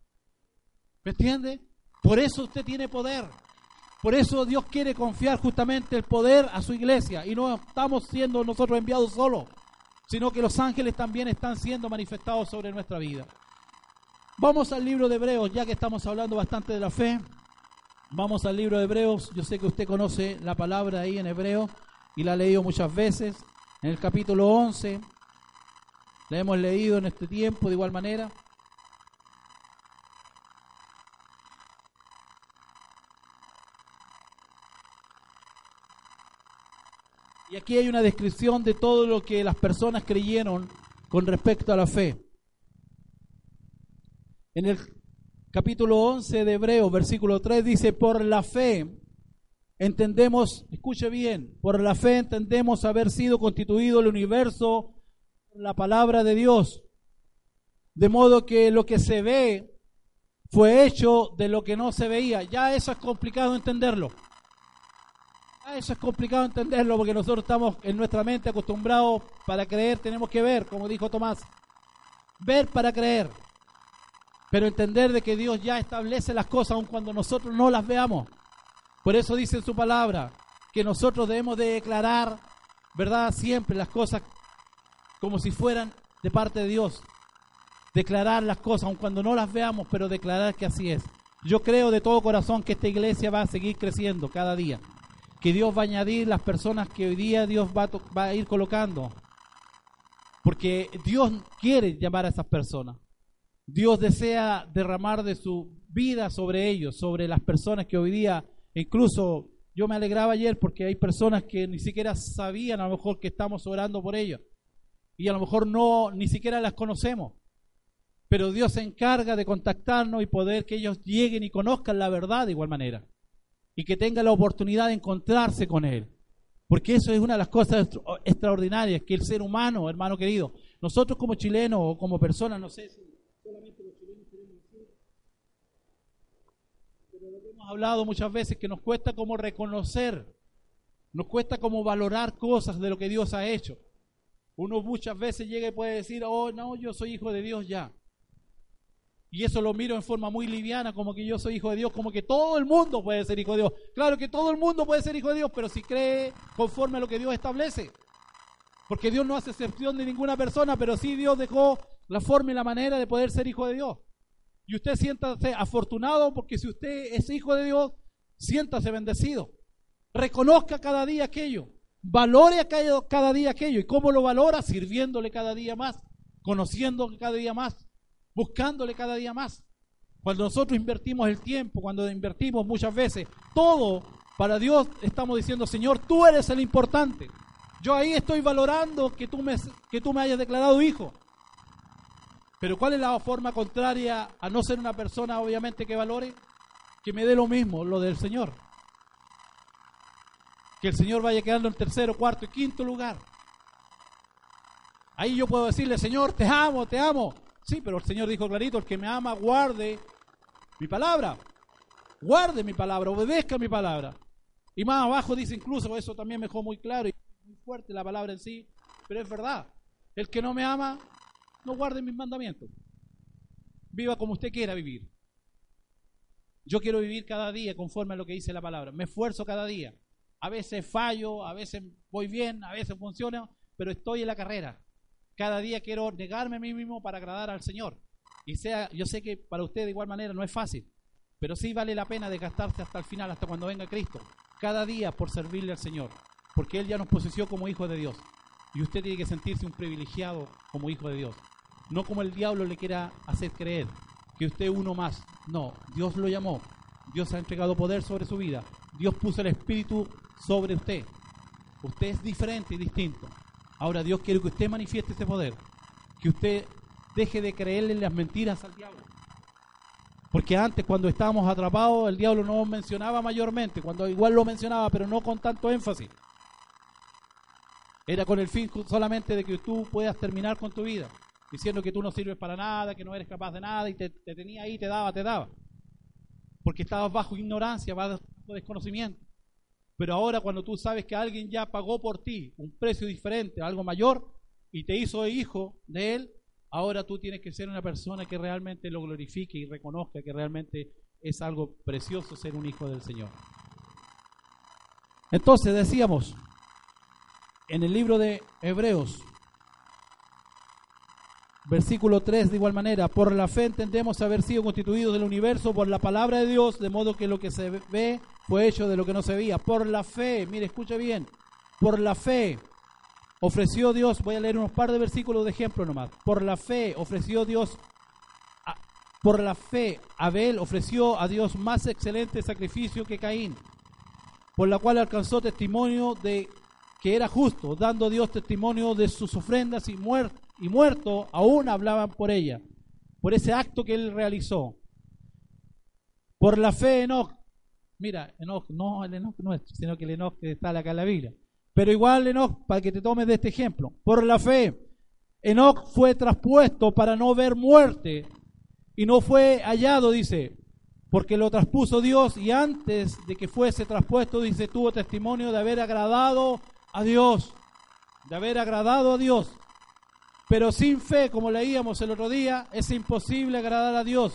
¿Me entiende? Por eso usted tiene poder. Por eso Dios quiere confiar justamente el poder a su iglesia. Y no estamos siendo nosotros enviados solos, sino que los ángeles también están siendo manifestados sobre nuestra vida. Vamos al libro de Hebreos, ya que estamos hablando bastante de la fe. Vamos al libro de Hebreos. Yo sé que usted conoce la palabra ahí en hebreo y la ha leído muchas veces. En el capítulo 11 la hemos leído en este tiempo de igual manera. Y aquí hay una descripción de todo lo que las personas creyeron con respecto a la fe. En el capítulo 11 de Hebreos, versículo 3 dice, por la fe entendemos, escuche bien, por la fe entendemos haber sido constituido el universo por la palabra de Dios. De modo que lo que se ve fue hecho de lo que no se veía. Ya eso es complicado entenderlo. Ah, eso es complicado entenderlo porque nosotros estamos en nuestra mente acostumbrados para creer, tenemos que ver, como dijo Tomás. Ver para creer. Pero entender de que Dios ya establece las cosas aun cuando nosotros no las veamos. Por eso dice en su palabra que nosotros debemos de declarar, ¿verdad? Siempre las cosas como si fueran de parte de Dios. Declarar las cosas aun cuando no las veamos, pero declarar que así es. Yo creo de todo corazón que esta iglesia va a seguir creciendo cada día que Dios va a añadir las personas que hoy día Dios va a, va a ir colocando. Porque Dios quiere llamar a esas personas. Dios desea derramar de su vida sobre ellos, sobre las personas que hoy día, incluso yo me alegraba ayer porque hay personas que ni siquiera sabían a lo mejor que estamos orando por ellos. Y a lo mejor no, ni siquiera las conocemos. Pero Dios se encarga de contactarnos y poder que ellos lleguen y conozcan la verdad de igual manera y que tenga la oportunidad de encontrarse con Él. Porque eso es una de las cosas extraordinarias que el ser humano, hermano querido, nosotros como chilenos o como personas, no sé si solamente los chilenos decir, pero lo que hemos hablado muchas veces que nos cuesta como reconocer, nos cuesta como valorar cosas de lo que Dios ha hecho. Uno muchas veces llega y puede decir, oh no, yo soy hijo de Dios ya. Y eso lo miro en forma muy liviana, como que yo soy hijo de Dios, como que todo el mundo puede ser hijo de Dios. Claro que todo el mundo puede ser hijo de Dios, pero si cree conforme a lo que Dios establece. Porque Dios no hace excepción de ninguna persona, pero sí Dios dejó la forma y la manera de poder ser hijo de Dios. Y usted siéntase afortunado porque si usted es hijo de Dios, siéntase bendecido. Reconozca cada día aquello. Valore cada día aquello. ¿Y cómo lo valora? Sirviéndole cada día más, conociendo cada día más buscándole cada día más. Cuando nosotros invertimos el tiempo, cuando invertimos muchas veces todo para Dios, estamos diciendo, Señor, tú eres el importante. Yo ahí estoy valorando que tú me, que tú me hayas declarado hijo. Pero ¿cuál es la forma contraria a no ser una persona, obviamente, que valore? Que me dé lo mismo, lo del Señor. Que el Señor vaya quedando en tercero, cuarto y quinto lugar. Ahí yo puedo decirle, Señor, te amo, te amo. Sí, pero el Señor dijo clarito, el que me ama, guarde mi palabra. Guarde mi palabra, obedezca mi palabra. Y más abajo dice incluso, eso también me dejó muy claro y muy fuerte la palabra en sí, pero es verdad. El que no me ama, no guarde mis mandamientos. Viva como usted quiera vivir. Yo quiero vivir cada día conforme a lo que dice la palabra. Me esfuerzo cada día. A veces fallo, a veces voy bien, a veces funciona, pero estoy en la carrera. Cada día quiero negarme a mí mismo para agradar al Señor. Y sea, yo sé que para usted de igual manera no es fácil, pero sí vale la pena desgastarse hasta el final, hasta cuando venga Cristo. Cada día por servirle al Señor, porque Él ya nos posesió como hijo de Dios. Y usted tiene que sentirse un privilegiado como hijo de Dios. No como el diablo le quiera hacer creer que usted es uno más. No, Dios lo llamó. Dios ha entregado poder sobre su vida. Dios puso el Espíritu sobre usted. Usted es diferente y distinto. Ahora Dios quiere que usted manifieste ese poder, que usted deje de creerle las mentiras al diablo. Porque antes cuando estábamos atrapados el diablo no mencionaba mayormente, cuando igual lo mencionaba, pero no con tanto énfasis. Era con el fin solamente de que tú puedas terminar con tu vida, diciendo que tú no sirves para nada, que no eres capaz de nada y te, te tenía ahí, te daba, te daba. Porque estabas bajo ignorancia, bajo desconocimiento. Pero ahora cuando tú sabes que alguien ya pagó por ti un precio diferente, algo mayor, y te hizo hijo de él, ahora tú tienes que ser una persona que realmente lo glorifique y reconozca que realmente es algo precioso ser un hijo del Señor. Entonces decíamos, en el libro de Hebreos Versículo 3 de igual manera, por la fe entendemos haber sido constituidos del universo por la palabra de Dios, de modo que lo que se ve fue hecho de lo que no se veía. Por la fe, mire, escuche bien, por la fe ofreció Dios, voy a leer unos par de versículos de ejemplo nomás, por la fe ofreció Dios, por la fe Abel ofreció a Dios más excelente sacrificio que Caín, por la cual alcanzó testimonio de que era justo, dando Dios testimonio de sus ofrendas y muertos y muerto aún hablaban por ella, por ese acto que él realizó. Por la fe Enoch, mira, Enoch, no el Enoch nuestro, sino que el Enoch que está acá en la Biblia. Pero igual Enoch, para que te tomes de este ejemplo, por la fe, Enoch fue traspuesto para no ver muerte y no fue hallado, dice, porque lo traspuso Dios y antes de que fuese traspuesto, dice, tuvo testimonio de haber agradado a Dios, de haber agradado a Dios. Pero sin fe, como leíamos el otro día, es imposible agradar a Dios,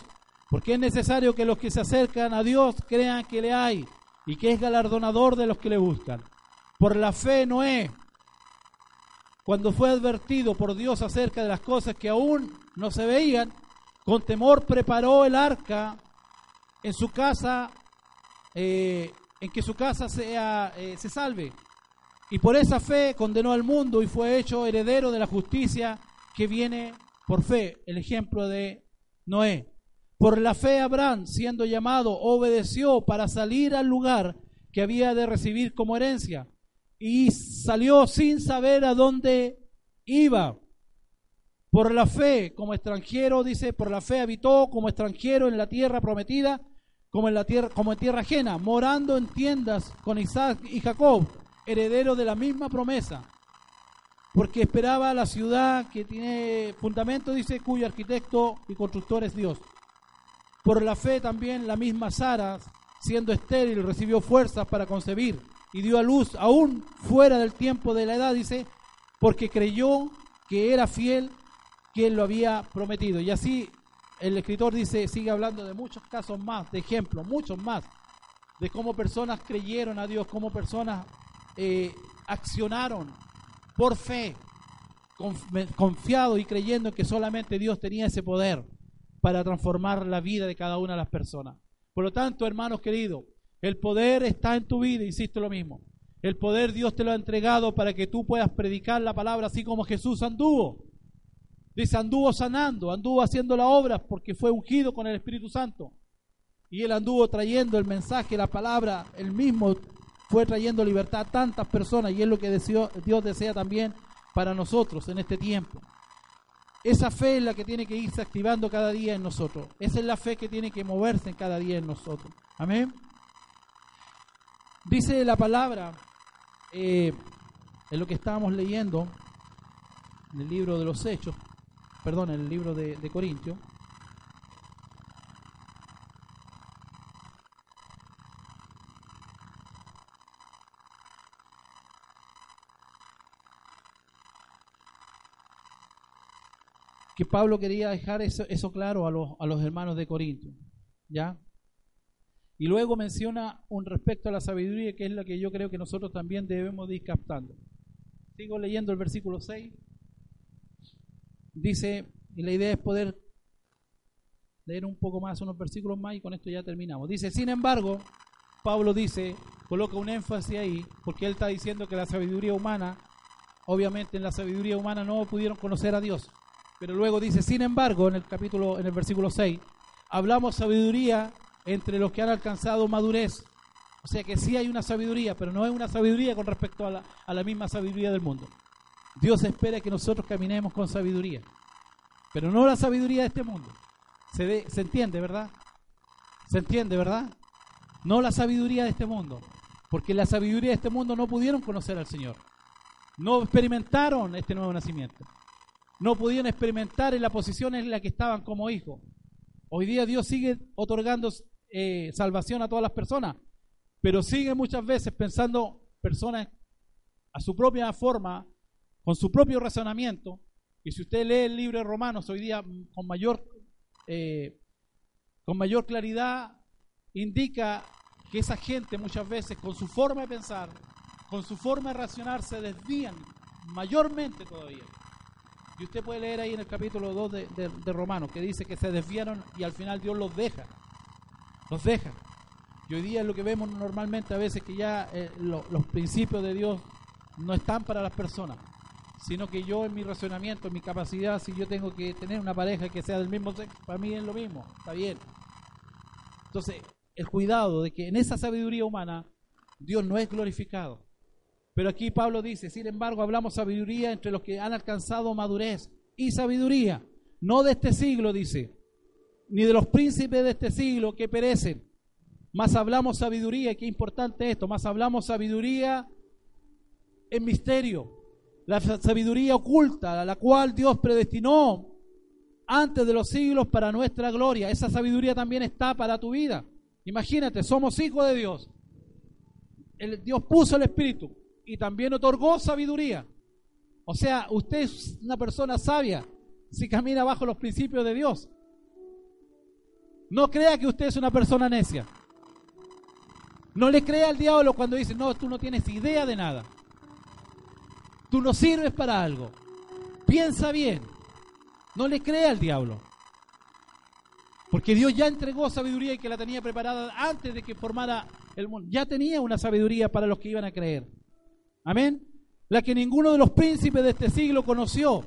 porque es necesario que los que se acercan a Dios crean que le hay y que es galardonador de los que le buscan. Por la fe Noé, cuando fue advertido por Dios acerca de las cosas que aún no se veían, con temor preparó el arca en su casa, eh, en que su casa sea, eh, se salve. Y por esa fe condenó al mundo y fue hecho heredero de la justicia que viene por fe, el ejemplo de Noé. Por la fe Abraham, siendo llamado, obedeció para salir al lugar que había de recibir como herencia y salió sin saber a dónde iba. Por la fe, como extranjero, dice, por la fe habitó como extranjero en la tierra prometida, como en la tierra, como en tierra ajena, morando en tiendas con Isaac y Jacob, heredero de la misma promesa porque esperaba la ciudad que tiene fundamento, dice, cuyo arquitecto y constructor es Dios. Por la fe también la misma Sara, siendo estéril, recibió fuerzas para concebir y dio a luz aún fuera del tiempo de la edad, dice, porque creyó que era fiel quien lo había prometido. Y así el escritor dice, sigue hablando de muchos casos más, de ejemplos, muchos más, de cómo personas creyeron a Dios, cómo personas eh, accionaron por fe, confiado y creyendo que solamente Dios tenía ese poder para transformar la vida de cada una de las personas. Por lo tanto, hermanos queridos, el poder está en tu vida, insisto lo mismo. El poder Dios te lo ha entregado para que tú puedas predicar la palabra así como Jesús anduvo. Dice, anduvo sanando, anduvo haciendo la obra porque fue ungido con el Espíritu Santo. Y él anduvo trayendo el mensaje, la palabra, el mismo fue trayendo libertad a tantas personas y es lo que Dios desea también para nosotros en este tiempo. Esa fe es la que tiene que irse activando cada día en nosotros. Esa es la fe que tiene que moverse en cada día en nosotros. Amén. Dice la palabra, eh, en lo que estábamos leyendo, en el libro de los Hechos, perdón, en el libro de, de Corintios, que Pablo quería dejar eso, eso claro a los, a los hermanos de Corinto. ¿Ya? Y luego menciona un respecto a la sabiduría, que es la que yo creo que nosotros también debemos ir captando. Sigo leyendo el versículo 6. Dice, y la idea es poder leer un poco más, unos versículos más, y con esto ya terminamos. Dice, sin embargo, Pablo dice, coloca un énfasis ahí, porque él está diciendo que la sabiduría humana, obviamente en la sabiduría humana no pudieron conocer a Dios. Pero luego dice, sin embargo, en el capítulo, en el versículo 6, hablamos sabiduría entre los que han alcanzado madurez. O sea que sí hay una sabiduría, pero no es una sabiduría con respecto a la, a la misma sabiduría del mundo. Dios espera que nosotros caminemos con sabiduría, pero no la sabiduría de este mundo. Se, se entiende, ¿verdad? ¿Se entiende, verdad? No la sabiduría de este mundo, porque la sabiduría de este mundo no pudieron conocer al Señor. No experimentaron este nuevo nacimiento no pudieron experimentar en la posición en la que estaban como hijos. Hoy día Dios sigue otorgando eh, salvación a todas las personas, pero sigue muchas veces pensando personas a su propia forma, con su propio razonamiento. Y si usted lee el libro de Romanos hoy día con mayor, eh, con mayor claridad, indica que esa gente muchas veces con su forma de pensar, con su forma de racionar, se desvían mayormente todavía Y usted puede leer ahí en el capítulo 2 de, de, de Romanos, que dice que se desviaron y al final Dios los deja. Los deja. Y hoy día es lo que vemos normalmente a veces que ya eh, lo- los principios de Dios no están para las personas, sino que yo en mi razonamiento, en mi capacidad, si yo tengo que tener una pareja que sea del mismo sexo, para mí es lo mismo, está bien. Entonces, el cuidado de que en esa sabiduría humana Dios no es glorificado. Pero aquí Pablo dice, sin embargo, hablamos sabiduría entre los que han alcanzado madurez y sabiduría, no de este siglo, dice, ni de los príncipes de este siglo que perecen, más hablamos sabiduría, y qué importante esto, más hablamos sabiduría en misterio, la sa- sabiduría oculta, la cual Dios predestinó antes de los siglos para nuestra gloria. Esa sabiduría también está para tu vida. Imagínate, somos hijos de Dios. Dios puso el Espíritu y también otorgó sabiduría. O sea, usted es una persona sabia si camina bajo los principios de Dios. No crea que usted es una persona necia. No le crea al diablo cuando dice, no, tú no tienes idea de nada. Tú no sirves para algo. Piensa bien. No le crea al diablo. Porque Dios ya entregó sabiduría y que la tenía preparada antes de que formara el mundo. Ya tenía una sabiduría para los que iban a creer. Amén. La que ninguno de los príncipes de este siglo conoció.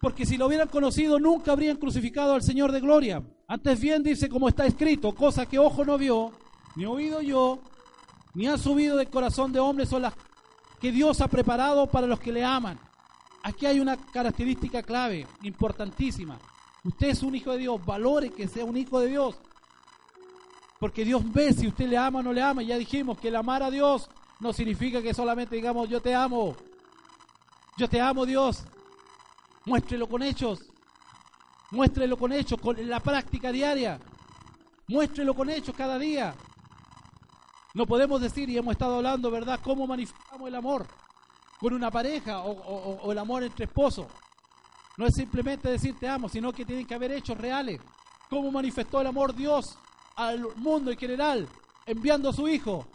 Porque si lo hubieran conocido, nunca habrían crucificado al Señor de gloria. Antes bien dice, como está escrito, cosa que ojo no vio, ni oído yo, ni ha subido del corazón de hombre, son las que Dios ha preparado para los que le aman. Aquí hay una característica clave, importantísima. Usted es un hijo de Dios, valore que sea un hijo de Dios. Porque Dios ve si usted le ama o no le ama. Ya dijimos que el amar a Dios no significa que solamente digamos yo te amo. Yo te amo Dios. Muéstrelo con hechos. Muéstrelo con hechos, con la práctica diaria. Muéstrelo con hechos cada día. No podemos decir, y hemos estado hablando, ¿verdad?, cómo manifestamos el amor con una pareja o, o- o el amor entre esposos. No es simplemente decir te amo, sino que tienen que haber hechos reales. ¿Cómo manifestó el amor Dios al mundo en general, enviando a su Hijo?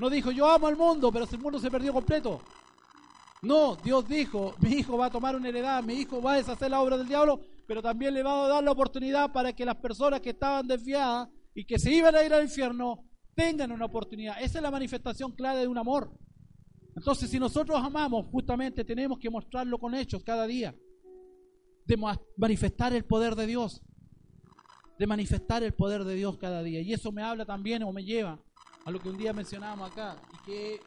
No dijo yo amo al mundo, pero si el mundo se perdió completo. No, Dios dijo, mi hijo va a tomar una heredad, mi hijo va a deshacer la obra del diablo, pero también le va a dar la oportunidad para que las personas que estaban desviadas y que se iban a ir al infierno tengan una oportunidad. Esa es la manifestación clara de un amor. Entonces, si nosotros amamos, justamente tenemos que mostrarlo con hechos cada día, de ma- manifestar el poder de Dios, de manifestar el poder de Dios cada día. Y eso me habla también o me lleva a lo que un día mencionábamos acá y que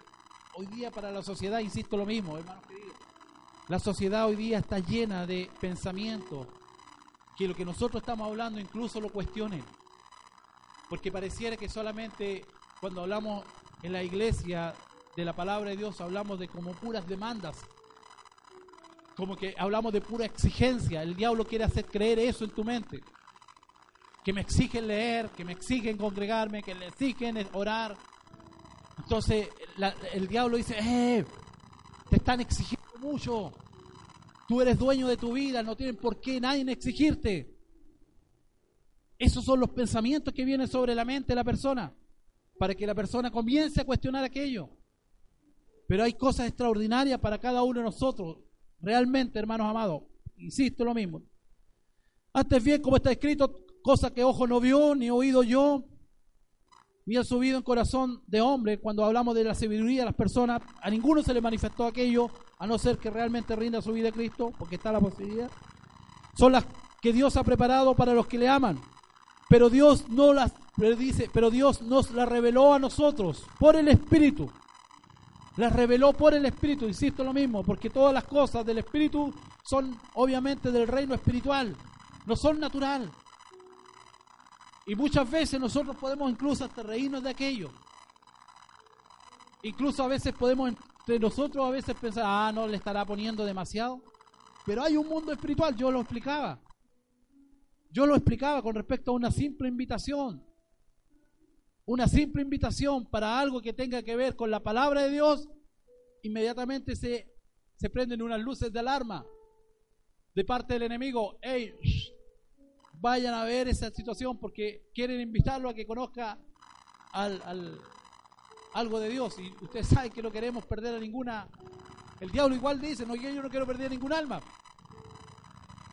hoy día para la sociedad, insisto lo mismo, hermanos queridos, la sociedad hoy día está llena de pensamientos que lo que nosotros estamos hablando incluso lo cuestionen. Porque pareciera que solamente cuando hablamos en la iglesia de la palabra de Dios hablamos de como puras demandas. Como que hablamos de pura exigencia. El diablo quiere hacer creer eso en tu mente. Que me exigen leer, que me exigen congregarme, que me exigen orar. Entonces el diablo dice, eh, te están exigiendo mucho. Tú eres dueño de tu vida, no tienen por qué nadie exigirte. Esos son los pensamientos que vienen sobre la mente de la persona, para que la persona comience a cuestionar aquello. Pero hay cosas extraordinarias para cada uno de nosotros, realmente, hermanos amados. Insisto lo mismo. Antes bien, como está escrito, cosa que ojo no vio, ni oído yo, ni ha subido en corazón de hombre, cuando hablamos de la sabiduría de las personas, a ninguno se le manifestó aquello, a no ser que realmente rinda su vida a Cristo, porque está la posibilidad. Son las que Dios ha preparado para los que le aman. Pero Dios no las pero dice, pero Dios nos las reveló a nosotros por el Espíritu. Las reveló por el Espíritu, insisto lo mismo, porque todas las cosas del Espíritu son obviamente del reino espiritual, no son natural. Y muchas veces nosotros podemos incluso hasta reírnos de aquello. Incluso a veces podemos entre nosotros a veces pensar, ah, no le estará poniendo demasiado. Pero hay un mundo espiritual, yo lo explicaba. Yo lo explicaba con respecto a una simple invitación. Una simple invitación para algo que tenga que ver con la palabra de Dios, inmediatamente se, se prenden unas luces de alarma de parte del enemigo. Hey, shh, vayan a ver esa situación porque quieren invitarlo a que conozca al, al- algo de Dios. Y usted sabe que no queremos perder a ninguna El diablo igual dice, no, yo no quiero perder ningún alma.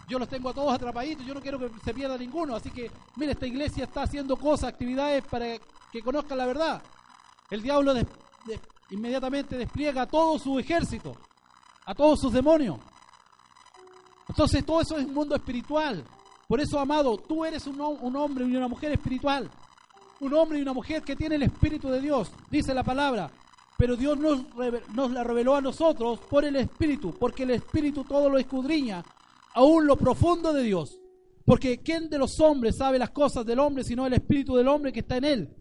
Yo los tengo a todos atrapaditos, yo no quiero que se pierda ninguno. Así que, mire, esta iglesia está haciendo cosas, actividades para que conozcan la verdad. El diablo inmediatamente despliega a todo su ejército, a todos sus demonios. Entonces todo eso es un mundo espiritual. Por eso, amado, tú eres un, hombre y una mujer espiritual. Un hombre y una mujer que tiene el Espíritu de Dios, dice la palabra. Pero Dios nos, nos la reveló a nosotros por el Espíritu, porque el Espíritu todo lo escudriña, aún lo profundo de Dios. Porque ¿quién de los hombres sabe las cosas del hombre sino el Espíritu del hombre que está en él?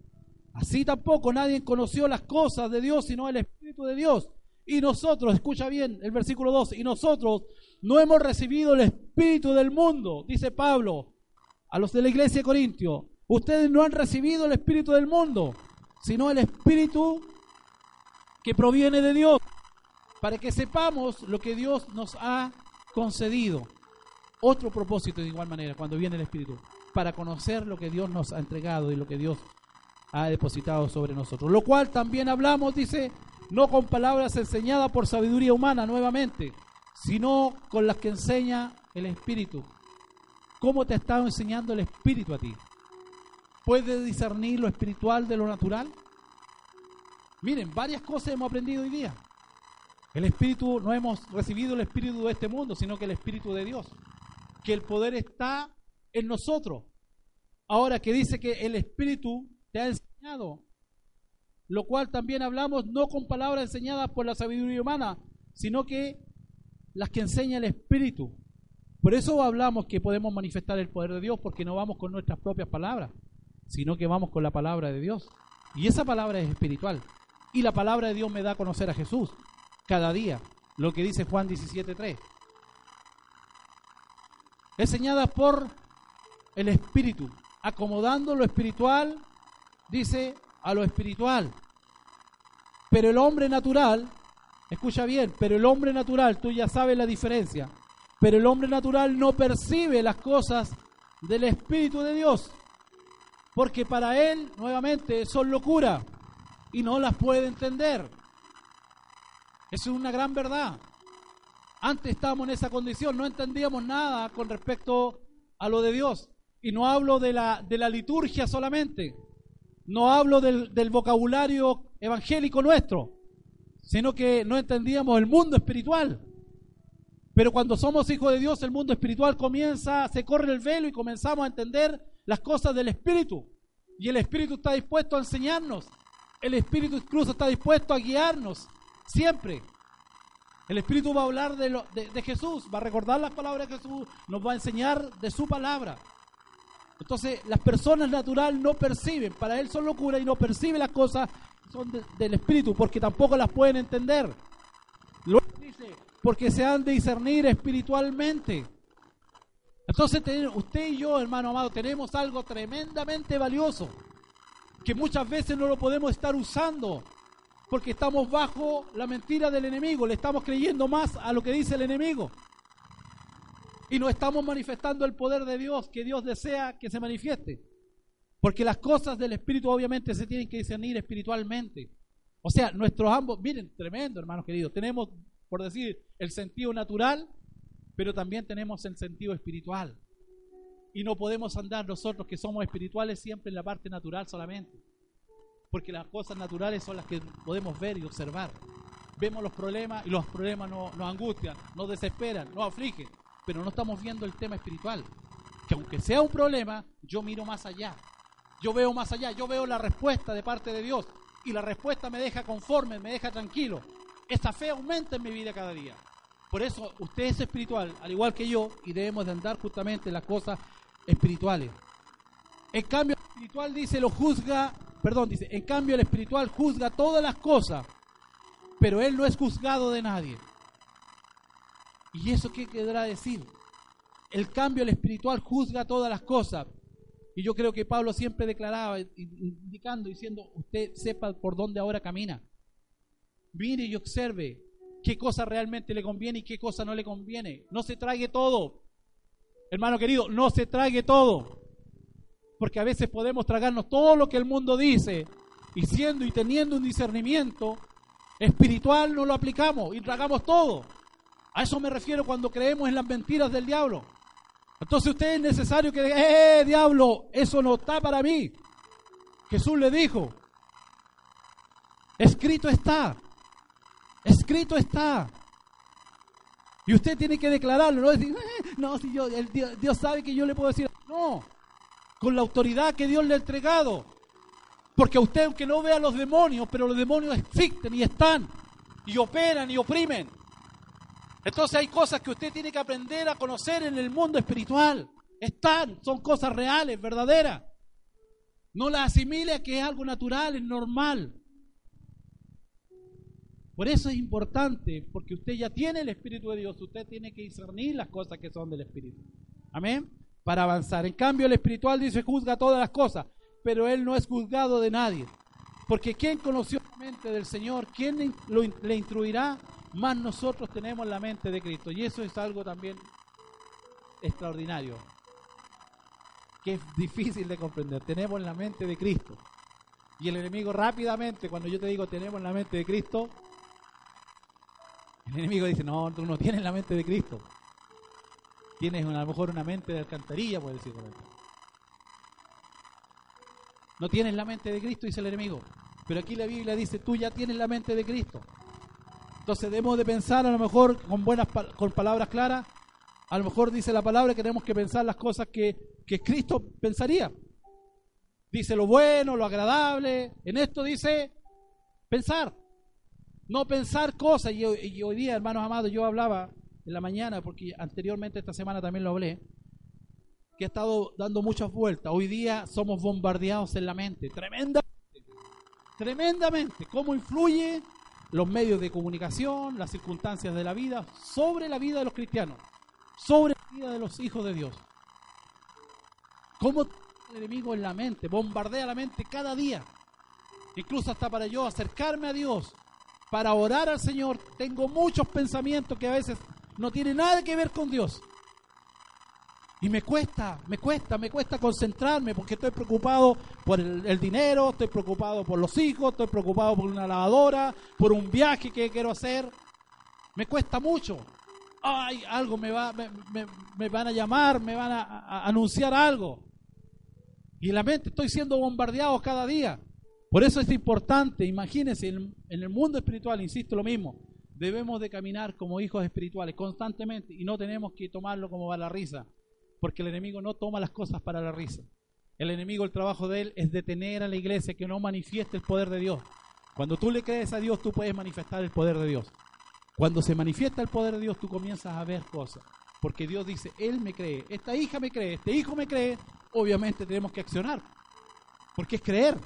Así tampoco nadie conoció las cosas de Dios sino el Espíritu de Dios. Y nosotros, escucha bien el versículo 2, y nosotros no hemos recibido el Espíritu del mundo, dice Pablo a los de la iglesia de Corintio. Ustedes no han recibido el Espíritu del mundo, sino el Espíritu que proviene de Dios, para que sepamos lo que Dios nos ha concedido. Otro propósito de igual manera, cuando viene el Espíritu, para conocer lo que Dios nos ha entregado y lo que Dios ha depositado sobre nosotros. Lo cual también hablamos, dice, no con palabras enseñadas por sabiduría humana nuevamente, sino con las que enseña el Espíritu. ¿Cómo te ha estado enseñando el Espíritu a ti? ¿Puedes discernir lo espiritual de lo natural? Miren, varias cosas hemos aprendido hoy día. El Espíritu, no hemos recibido el Espíritu de este mundo, sino que el Espíritu de Dios. Que el poder está en nosotros. Ahora que dice que el Espíritu te ha enseñado, lo cual también hablamos no con palabras enseñadas por la sabiduría humana, sino que las que enseña el Espíritu. Por eso hablamos que podemos manifestar el poder de Dios, porque no vamos con nuestras propias palabras, sino que vamos con la palabra de Dios. Y esa palabra es espiritual. Y la palabra de Dios me da a conocer a Jesús cada día, lo que dice Juan 17.3. Enseñada por el Espíritu, acomodando lo espiritual, dice, a lo espiritual. Pero el hombre natural, escucha bien, pero el hombre natural, tú ya sabes la diferencia, pero el hombre natural no percibe las cosas del Espíritu de Dios, porque para él, nuevamente, son locura y no las puede entender. Eso es una gran verdad. Antes estábamos en esa condición, no entendíamos nada con respecto a lo de Dios. Y no hablo de la, de la liturgia solamente, no hablo del, vocabulario evangélico nuestro, sino que no entendíamos el mundo espiritual. Pero cuando somos hijos de Dios, el mundo espiritual comienza, se corre el velo y comenzamos a entender las cosas del Espíritu. Y el Espíritu está dispuesto a enseñarnos. El Espíritu incluso está dispuesto a guiarnos siempre. El Espíritu va a hablar de, de, Jesús, va a recordar las palabras de Jesús, nos va a enseñar de su palabra. Entonces, las personas natural no perciben, para él son locura y no perciben las cosas son del Espíritu, porque tampoco las pueden entender. Luego dice, porque se han de discernir espiritualmente. Entonces, usted y yo, hermano amado, tenemos algo tremendamente valioso que muchas veces no lo podemos estar usando porque estamos bajo la mentira del enemigo, le estamos creyendo más a lo que dice el enemigo. Y no estamos manifestando el poder de Dios que Dios desea que se manifieste. Porque las cosas del Espíritu obviamente se tienen que discernir espiritualmente. O sea, nuestros ambos, miren, tremendo hermanos queridos, tenemos, por decir, el sentido natural, pero también tenemos el sentido espiritual. Y no podemos andar nosotros que somos espirituales siempre en la parte natural solamente. Porque las cosas naturales son las que podemos ver y observar. Vemos los problemas y los problemas nos, angustian, nos desesperan, nos afligen. Pero no estamos viendo el tema espiritual. Que aunque sea un problema, yo miro más allá. Yo veo más allá, yo veo la respuesta de parte de Dios. Y la respuesta me deja conforme, me deja tranquilo. Esa fe aumenta en mi vida cada día. Por eso usted es espiritual, al igual que yo, y debemos de andar justamente en las cosas espirituales. En cambio, el espiritual dice, lo juzga, perdón, dice, en cambio el espiritual juzga todas las cosas, pero él no es juzgado de nadie. ¿Y eso qué quedará decir? El cambio, espiritual juzga todas las cosas. Y yo creo que Pablo siempre declaraba, indicando, diciendo, usted sepa por dónde ahora camina. Mire y observe qué cosa realmente le conviene y qué cosa no le conviene. No se trague todo. Hermano querido, no se trague todo. Porque a veces podemos tragarnos todo lo que el mundo dice y siendo y teniendo un discernimiento, espiritual no lo aplicamos y tragamos todo. A eso me refiero cuando creemos en las mentiras del diablo. Entonces usted es necesario que diga, ¡eh, diablo! Eso no está para mí. Jesús le dijo, escrito está, escrito está. Y usted tiene que declararlo, no decir, eh, no, si yo, el Dios, Dios sabe que yo le puedo decir, no, con la autoridad que Dios le ha entregado. Porque a usted, aunque no vea los demonios, pero los demonios existen y están, y operan y oprimen. Entonces hay cosas que usted tiene que aprender a conocer en el mundo espiritual. Están, son cosas reales, verdaderas. No las asimile a que es algo natural, es normal. Por eso es importante, porque usted ya tiene el Espíritu de Dios, usted tiene que discernir las cosas que son del Espíritu. Amén. Para avanzar. En cambio, el espiritual dice juzga todas las cosas, pero él no es juzgado de nadie. Porque ¿quién conoció la mente del Señor? ¿Quién le instruirá? Más nosotros tenemos la mente de Cristo. Y eso es algo también extraordinario. Que es difícil de comprender. Tenemos la mente de Cristo. Y el enemigo rápidamente, cuando yo te digo tenemos la mente de Cristo, el enemigo dice, no, tú no tienes la mente de Cristo. Tienes a lo mejor una mente de alcantarilla, puede decir. No tienes la mente de Cristo, dice el enemigo. Pero aquí la Biblia dice, tú ya tienes la mente de Cristo. Entonces debemos de pensar a lo mejor con buenas con palabras claras. A lo mejor dice la palabra que tenemos que pensar las cosas que, que Cristo pensaría. Dice lo bueno, lo agradable. En esto dice pensar. No pensar cosas. Y, y hoy día, hermanos amados, yo hablaba en la mañana, porque anteriormente esta semana también lo hablé que ha estado dando muchas vueltas. Hoy día somos bombardeados en la mente, tremendamente, tremendamente. ¿Cómo influye los medios de comunicación, las circunstancias de la vida sobre la vida de los cristianos, sobre la vida de los hijos de Dios? ¿Cómo el enemigo en la mente bombardea la mente cada día? Incluso hasta para yo acercarme a Dios, para orar al Señor, tengo muchos pensamientos que a veces no tienen nada que ver con Dios y me cuesta, me cuesta, me cuesta concentrarme porque estoy preocupado por el, dinero, estoy preocupado por los hijos, estoy preocupado por una lavadora, por un viaje que quiero hacer. Me cuesta mucho. Ay, algo me, va, me, van a llamar, me van a, anunciar algo. Y la mente estoy siendo bombardeado cada día. Por eso es importante, imagínense, en, en el mundo espiritual, insisto lo mismo, debemos de caminar como hijos espirituales constantemente y no tenemos que tomarlo como va la risa porque el enemigo no toma las cosas para la risa. El enemigo, el trabajo de él es detener a la iglesia que no manifieste el poder de Dios. Cuando tú le crees a Dios, tú puedes manifestar el poder de Dios. Cuando se manifiesta el poder de Dios, tú comienzas a ver cosas. Porque Dios dice, Él me cree, esta hija me cree, este hijo me cree. Obviamente tenemos que accionar. Porque es creer.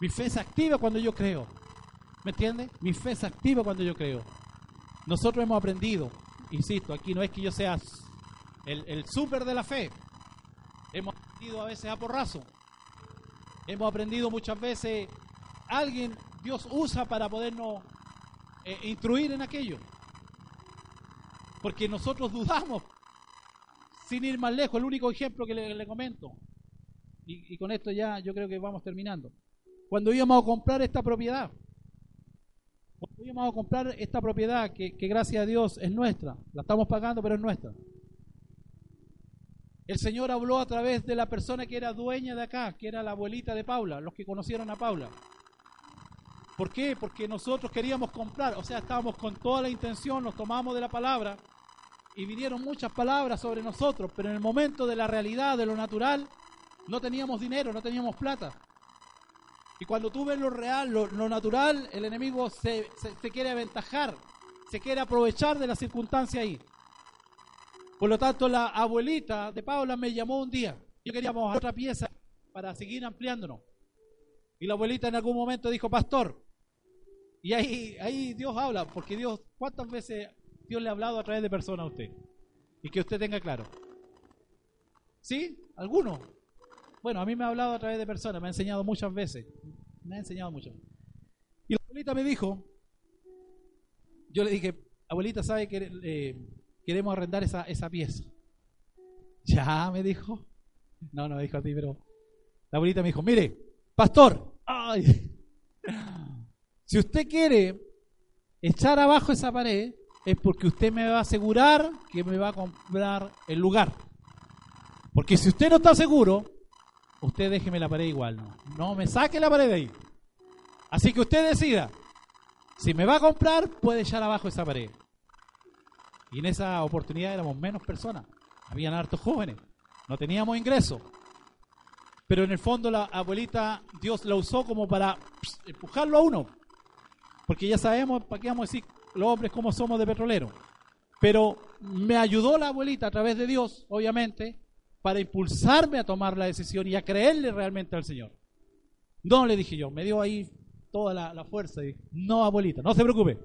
Mi fe se activa cuando yo creo. ¿Me entiendes? Mi fe se activa cuando yo creo. Nosotros hemos aprendido, insisto, aquí no es que yo sea el, el súper de la fe. Hemos aprendido a veces a porrazo. Hemos aprendido muchas veces, alguien Dios usa para podernos eh, instruir en aquello. Porque nosotros dudamos, sin ir más lejos, el único ejemplo que le, comento, y, con esto ya yo creo que vamos terminando. Cuando íbamos a comprar esta propiedad, cuando íbamos a comprar esta propiedad que, que gracias a Dios es nuestra, la estamos pagando pero es nuestra. El Señor habló a través de la persona que era dueña de acá, que era la abuelita de Paula, los que conocieron a Paula. ¿Por qué? Porque nosotros queríamos comprar, o sea, estábamos con toda la intención, nos tomamos de la palabra y vinieron muchas palabras sobre nosotros, pero en el momento de la realidad, de lo natural, no teníamos dinero, no teníamos plata. Y cuando tú ves lo real, lo, natural, el enemigo se, se quiere aventajar, se quiere aprovechar de la circunstancia ahí. Por lo tanto, la abuelita de Paula me llamó un día. Yo quería mojar otra pieza para seguir ampliándonos. Y la abuelita en algún momento dijo, pastor. Y ahí, ahí Dios habla, porque Dios, ¿cuántas veces Dios le ha hablado a través de personas a usted? Y que usted tenga claro. ¿Sí? ¿Alguno? Bueno, a mí me ha hablado a través de personas, me ha enseñado muchas veces. Me ha enseñado mucho. Y la abuelita me dijo, yo le dije, abuelita, ¿sabe que eh, queremos arrendar esa, esa pieza. Ya, me dijo. No, no me dijo a ti, pero la abuelita me dijo, mire, pastor, ay, si usted quiere echar abajo esa pared es porque usted me va a asegurar que me va a comprar el lugar. Porque si usted no está seguro, usted déjeme la pared igual, no, no me saque la pared de ahí. Así que usted decida, si me va a comprar, puede echar abajo esa pared. Y en esa oportunidad éramos menos personas, habían hartos jóvenes, no teníamos ingresos. Pero en el fondo la abuelita, Dios la usó como para empujarlo a uno. Porque ya sabemos, ¿para qué vamos a decir los hombres cómo somos de petrolero? Pero me ayudó la abuelita a través de Dios, obviamente, para impulsarme a tomar la decisión y a creerle realmente al Señor. No, le dije yo, me dio ahí toda la, fuerza y no, abuelita, no se preocupe.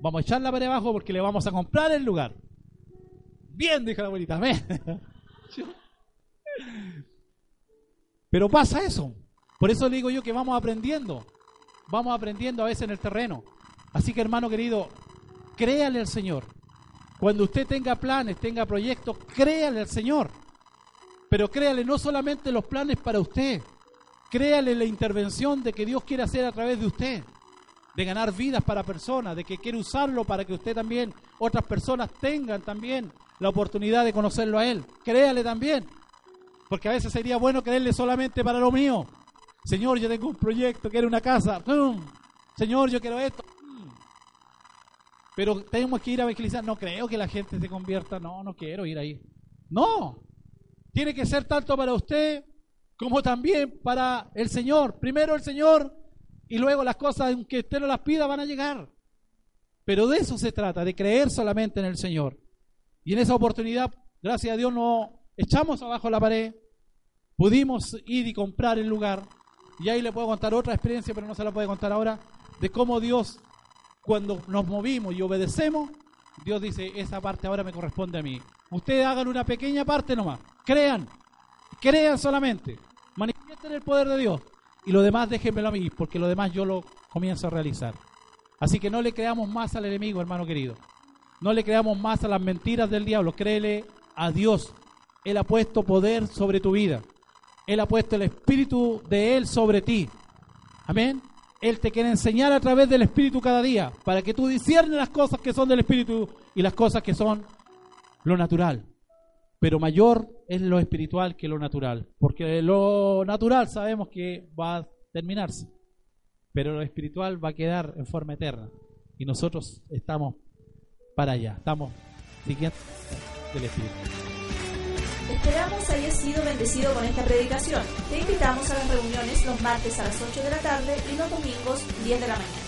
Vamos a echar la pared abajo porque le vamos a comprar el lugar. Bien, dijo la abuelita, Pero pasa eso. Por eso digo yo que vamos aprendiendo. Vamos aprendiendo a veces en el terreno. Así que hermano querido, créale al Señor. Cuando usted tenga planes, tenga proyectos, créale al Señor. Pero créale no solamente los planes para usted, créale la intervención de que Dios quiere hacer a través de usted, de ganar vidas para personas, de que quiere usarlo para que usted también, otras personas tengan también la oportunidad de conocerlo a Él. Créale también, porque a veces sería bueno creerle solamente para lo mío. Señor, yo tengo un proyecto, quiero una casa. Señor, yo quiero esto. Pero tenemos que ir a evangelizar. No creo que la gente se convierta. No, no quiero ir ahí. No, tiene que ser tanto para usted como también para el Señor. Primero el Señor y luego las cosas, aunque usted no las pida, van a llegar. Pero de eso se trata, de creer solamente en el Señor. Y en esa oportunidad, gracias a Dios, nos echamos abajo la pared, pudimos ir y comprar el lugar. Y ahí le puedo contar otra experiencia, pero no se la puede contar ahora, de cómo Dios, cuando nos movimos y obedecemos, Dios dice, esa parte ahora me corresponde a mí. Ustedes hagan una pequeña parte nomás. Crean, crean solamente, manifiesten el poder de Dios y lo demás déjenmelo a mí, porque lo demás yo lo comienzo a realizar. Así que no le creamos más al enemigo, hermano querido. No le creamos más a las mentiras del diablo, créele a Dios. Él ha puesto poder sobre tu vida. Él ha puesto el espíritu de Él sobre ti. Amén. Él te quiere enseñar a través del espíritu cada día, para que tú disciernes las cosas que son del espíritu y las cosas que son lo natural pero mayor es lo espiritual que lo natural, porque lo natural sabemos que va a terminarse, pero lo espiritual va a quedar en forma eterna y nosotros estamos para allá, estamos siguiendo del espíritu. Esperamos hayas sido bendecido con esta predicación. Te invitamos a las reuniones los martes a las 8 de la tarde y los domingos 10 de la mañana.